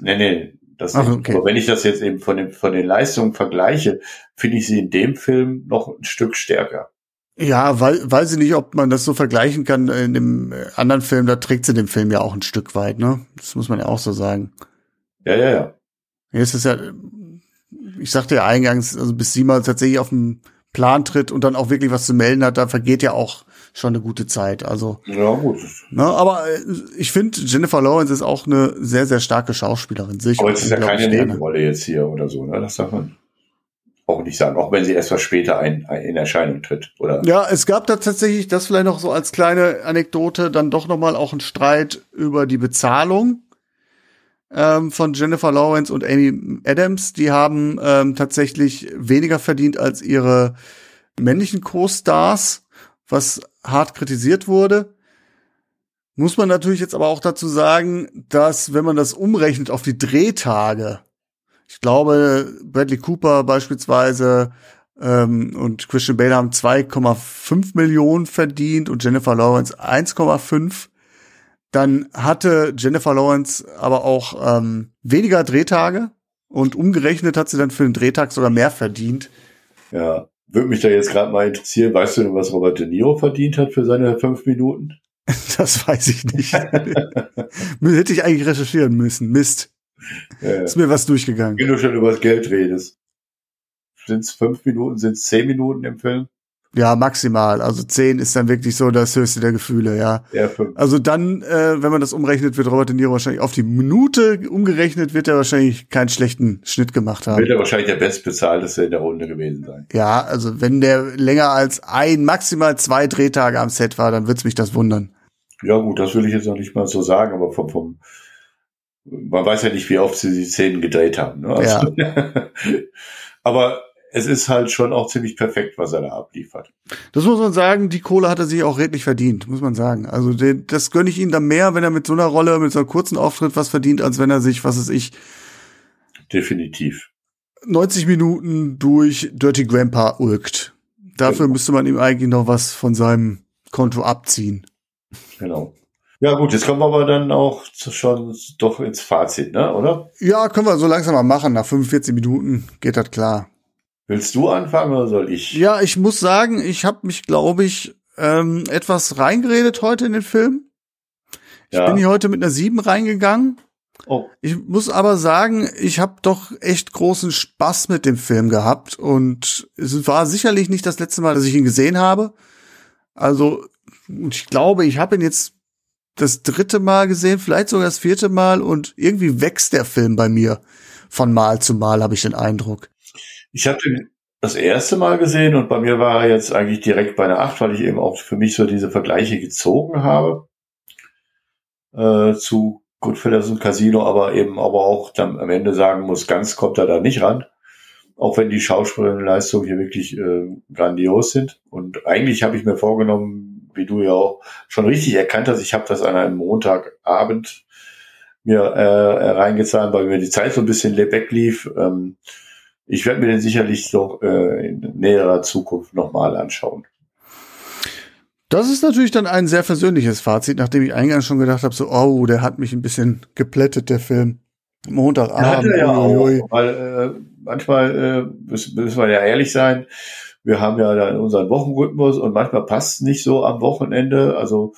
Nee, nee, das Ach, okay. Aber wenn ich das jetzt eben von, den von den Leistungen vergleiche, finde ich sie in dem Film noch ein Stück stärker. Ja, weil, weiß ich nicht, ob man das so vergleichen kann in dem äh, anderen Film, da trägt sie den Film ja auch ein Stück weit, ne? Das muss man ja auch so sagen. Ja, ja, ja. Hier ist es ja, ich sagte ja eingangs, also bis sie mal tatsächlich auf den Plan tritt und dann auch wirklich was zu melden hat, da vergeht ja auch schon eine gute Zeit. Also, Ja, gut. ne, aber äh, ich finde, Jennifer Lawrence ist auch eine sehr, sehr starke Schauspielerin. Sehe ich Aber es ist ja keine. Nebenrolle jetzt hier oder so, ne? Das darf man auch nicht sagen, auch wenn sie erst was später ein, ein, in Erscheinung tritt, oder? Ja, es gab da tatsächlich, das vielleicht noch so als kleine Anekdote, dann doch noch mal auch ein Streit über die Bezahlung ähm, von Jennifer Lawrence und Amy Adams. Die haben ähm, tatsächlich weniger verdient als ihre männlichen Co-Stars, was hart kritisiert wurde. Muss man natürlich jetzt aber auch dazu sagen, dass wenn man das umrechnet auf die Drehtage, ich glaube, Bradley Cooper beispielsweise ähm, und Christian Bale haben 2,5 Millionen verdient und Jennifer Lawrence 1,5. Dann hatte Jennifer Lawrence aber auch ähm, weniger Drehtage und umgerechnet hat sie dann für den Drehtag sogar mehr verdient. Ja. Würde mich da jetzt gerade mal interessieren, weißt du denn, was Robert De Niro verdient hat für seine fünf Minuten? Das weiß ich nicht. Hätte ich eigentlich recherchieren müssen. Mist. Ja. Ist mir was durchgegangen. Wenn du schon über das Geld redest. Sind es fünf Minuten, sind es zehn Minuten im Film? Ja, maximal. Also zehn ist dann wirklich so das höchste der Gefühle, ja. Ja, fünf. Also dann, äh, wenn man das umrechnet, wird Robert De Niro wahrscheinlich auf die Minute umgerechnet, wird er wahrscheinlich keinen schlechten Schnitt gemacht haben. Wird er wahrscheinlich der bestbezahlteste in der Runde gewesen sein. Ja, also wenn der länger als ein, maximal zwei Drehtage am Set war, dann wird's mich das wundern. Ja, gut, das will ich jetzt noch nicht mal so sagen, aber vom, vom man weiß ja nicht, wie oft sie die Szenen gedreht haben. Ne? Also, aber es ist halt schon auch ziemlich perfekt, was er da abliefert. Das muss man sagen, die Kohle hat er sich auch redlich verdient, muss man sagen. Also den, das gönne ich ihm dann mehr, wenn er mit so einer Rolle, mit so einem kurzen Auftritt was verdient, als wenn er sich, was weiß ich, Definitiv. 90 Minuten durch Dirty Grandpa ulkt. Dafür Genau. müsste man ihm eigentlich noch was von seinem Konto abziehen. Genau. Ja gut, jetzt kommen wir aber dann auch schon doch ins Fazit, ne? oder? Ja, können wir so langsam mal machen. Nach 45 Minuten geht das klar. Willst du anfangen oder soll ich? Ja, ich muss sagen, ich habe mich, glaube ich, ähm, etwas reingeredet heute in den Film. Ich Ja. bin hier heute mit einer 7 reingegangen. Oh. Ich muss aber sagen, ich habe doch echt großen Spaß mit dem Film gehabt und es war sicherlich nicht das letzte Mal, dass ich ihn gesehen habe. Also ich glaube, ich habe ihn jetzt das dritte Mal gesehen, vielleicht sogar das vierte Mal und irgendwie wächst der Film bei mir von Mal zu Mal, habe ich den Eindruck. Ich habe den das erste Mal gesehen und bei mir war er jetzt eigentlich direkt bei einer 8, weil ich eben auch für mich so diese Vergleiche gezogen habe äh, zu Goodfellas und Casino, aber eben aber auch dann am Ende sagen muss, ganz kommt er da nicht ran. Auch wenn die Schauspielleistungen hier wirklich äh, grandios sind. Und eigentlich habe ich mir vorgenommen, wie du ja auch schon richtig erkannt hast, ich habe das an einem Montagabend mir äh, reingezahlt, weil mir die Zeit so ein bisschen weglief. Ähm, ich werde mir den sicherlich noch äh, in näherer Zukunft nochmal anschauen. Das ist natürlich dann ein sehr versöhnliches Fazit, nachdem ich eingangs schon gedacht habe, so, oh, der hat mich ein bisschen geplättet, der Film. Montagabend. Ja, ja auch, weil äh, manchmal äh, müssen, müssen wir ja ehrlich sein, wir haben ja dann unseren Wochenrhythmus und manchmal passt es nicht so am Wochenende. Also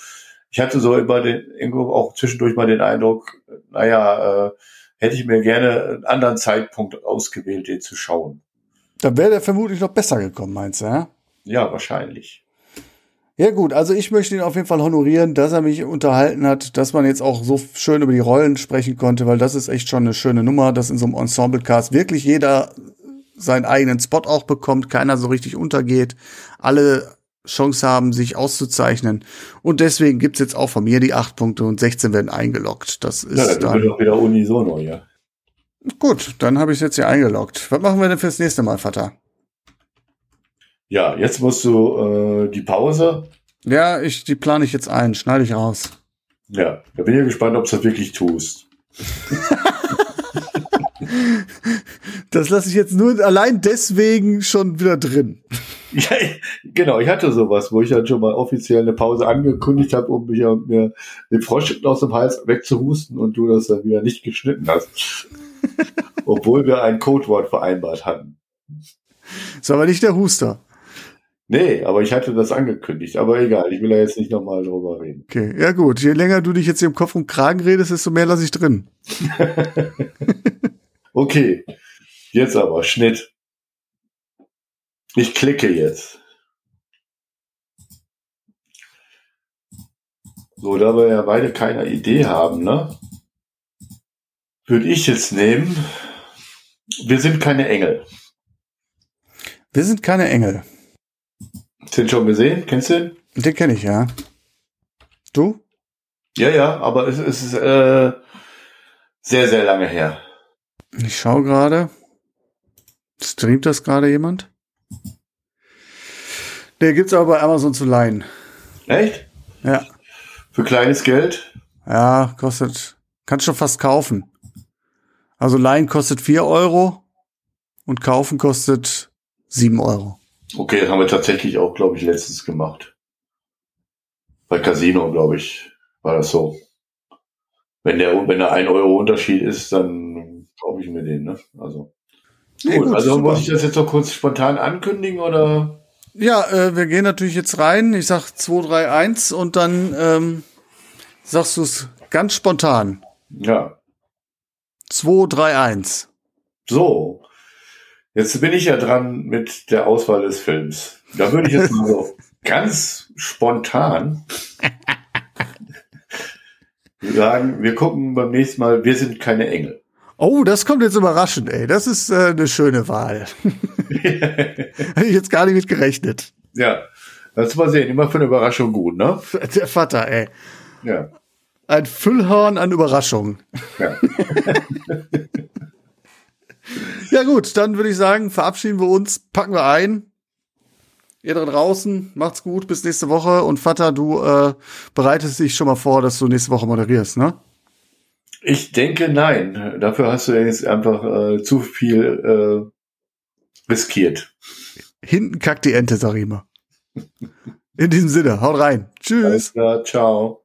ich hatte so immer den, irgendwo auch zwischendurch mal den Eindruck, naja, äh, hätte ich mir gerne einen anderen Zeitpunkt ausgewählt, den zu schauen. Da wäre der vermutlich noch besser gekommen, meinst du, ja? Ja, wahrscheinlich. Ja gut, also ich möchte ihn auf jeden Fall honorieren, dass er mich unterhalten hat, dass man jetzt auch so schön über die Rollen sprechen konnte, weil das ist echt schon eine schöne Nummer, dass in so einem Ensemble-Cast wirklich jeder seinen eigenen Spot auch bekommt, keiner so richtig untergeht, alle Chance haben, sich auszuzeichnen. Und deswegen gibt's jetzt auch von mir die acht Punkte und 16 werden eingeloggt. Das ist ja, dann, doch wieder unisono, ja. Gut, dann habe ich jetzt hier eingeloggt. Was machen wir denn fürs nächste Mal, Vater? Ja, jetzt musst du äh, die Pause. Ja, ich, die plane ich jetzt ein, schneide ich raus. Ja, da bin ich gespannt, ob du das wirklich tust. das lasse ich jetzt nur allein deswegen schon wieder drin. Ja, genau, ich hatte sowas, wo ich dann schon mal offiziell eine Pause angekündigt habe, um mich, mir den Frosch aus dem Hals wegzuhusten und du das dann wieder nicht geschnitten hast. Obwohl wir ein Codewort vereinbart hatten. Ist aber nicht der Huster. Nee, aber ich hatte das angekündigt. Aber egal, ich will da jetzt nicht nochmal drüber reden. Okay, ja gut. Je länger du dich jetzt hier im Kopf und Kragen redest, desto mehr lasse ich drin. okay, jetzt aber Schnitt. Ich klicke jetzt. So, da wir ja beide keine Idee haben, ne? Würde ich jetzt nehmen. Wir sind keine Engel. Wir sind keine Engel. Den schon gesehen? Kennst du den? Den kenne ich, ja. Du? Ja, ja, aber es, es ist äh, sehr, sehr lange her. Ich schaue gerade. Streamt das gerade jemand? Der gibt's aber bei Amazon zu leihen. Echt? Ja. Für kleines Geld? Ja, kostet. Kannst schon fast kaufen. Also leihen kostet vier Euro und kaufen kostet sieben Euro. Okay, das haben wir tatsächlich auch, glaube ich, letztens gemacht. Bei Casino, glaube ich, war das so. Wenn der, wenn der ein Euro Unterschied ist, dann kaufe ich mir den, ne? Also. Gut, gut, also super. muss ich das jetzt noch kurz spontan ankündigen oder? Ja, äh, wir gehen natürlich jetzt rein. Ich sag 2, 3, 1 und dann ähm, sagst du es ganz spontan. Ja. 2, 3, 1. So. Jetzt bin ich ja dran mit der Auswahl des Films. Da würde ich jetzt mal so ganz spontan sagen, wir gucken beim nächsten Mal, wir sind keine Engel. Oh, das kommt jetzt überraschend, ey. Das ist äh, eine schöne Wahl. Hätte ich jetzt gar nicht mit gerechnet. Ja, das mal sehen. Immer für eine Überraschung gut, ne? Der Vater, ey. Ja. Ein Füllhorn an Überraschungen. Ja. ja gut, dann würde ich sagen, verabschieden wir uns, packen wir ein. Ihr da draußen, macht's gut, bis nächste Woche. Und Vater, du äh, bereitest dich schon mal vor, dass du nächste Woche moderierst, ne? Ich denke nein. Dafür hast du jetzt einfach äh, zu viel äh, riskiert. Hinten kackt die Ente, sag ich mal. In diesem Sinne, haut rein. Tschüss. Klar, ciao.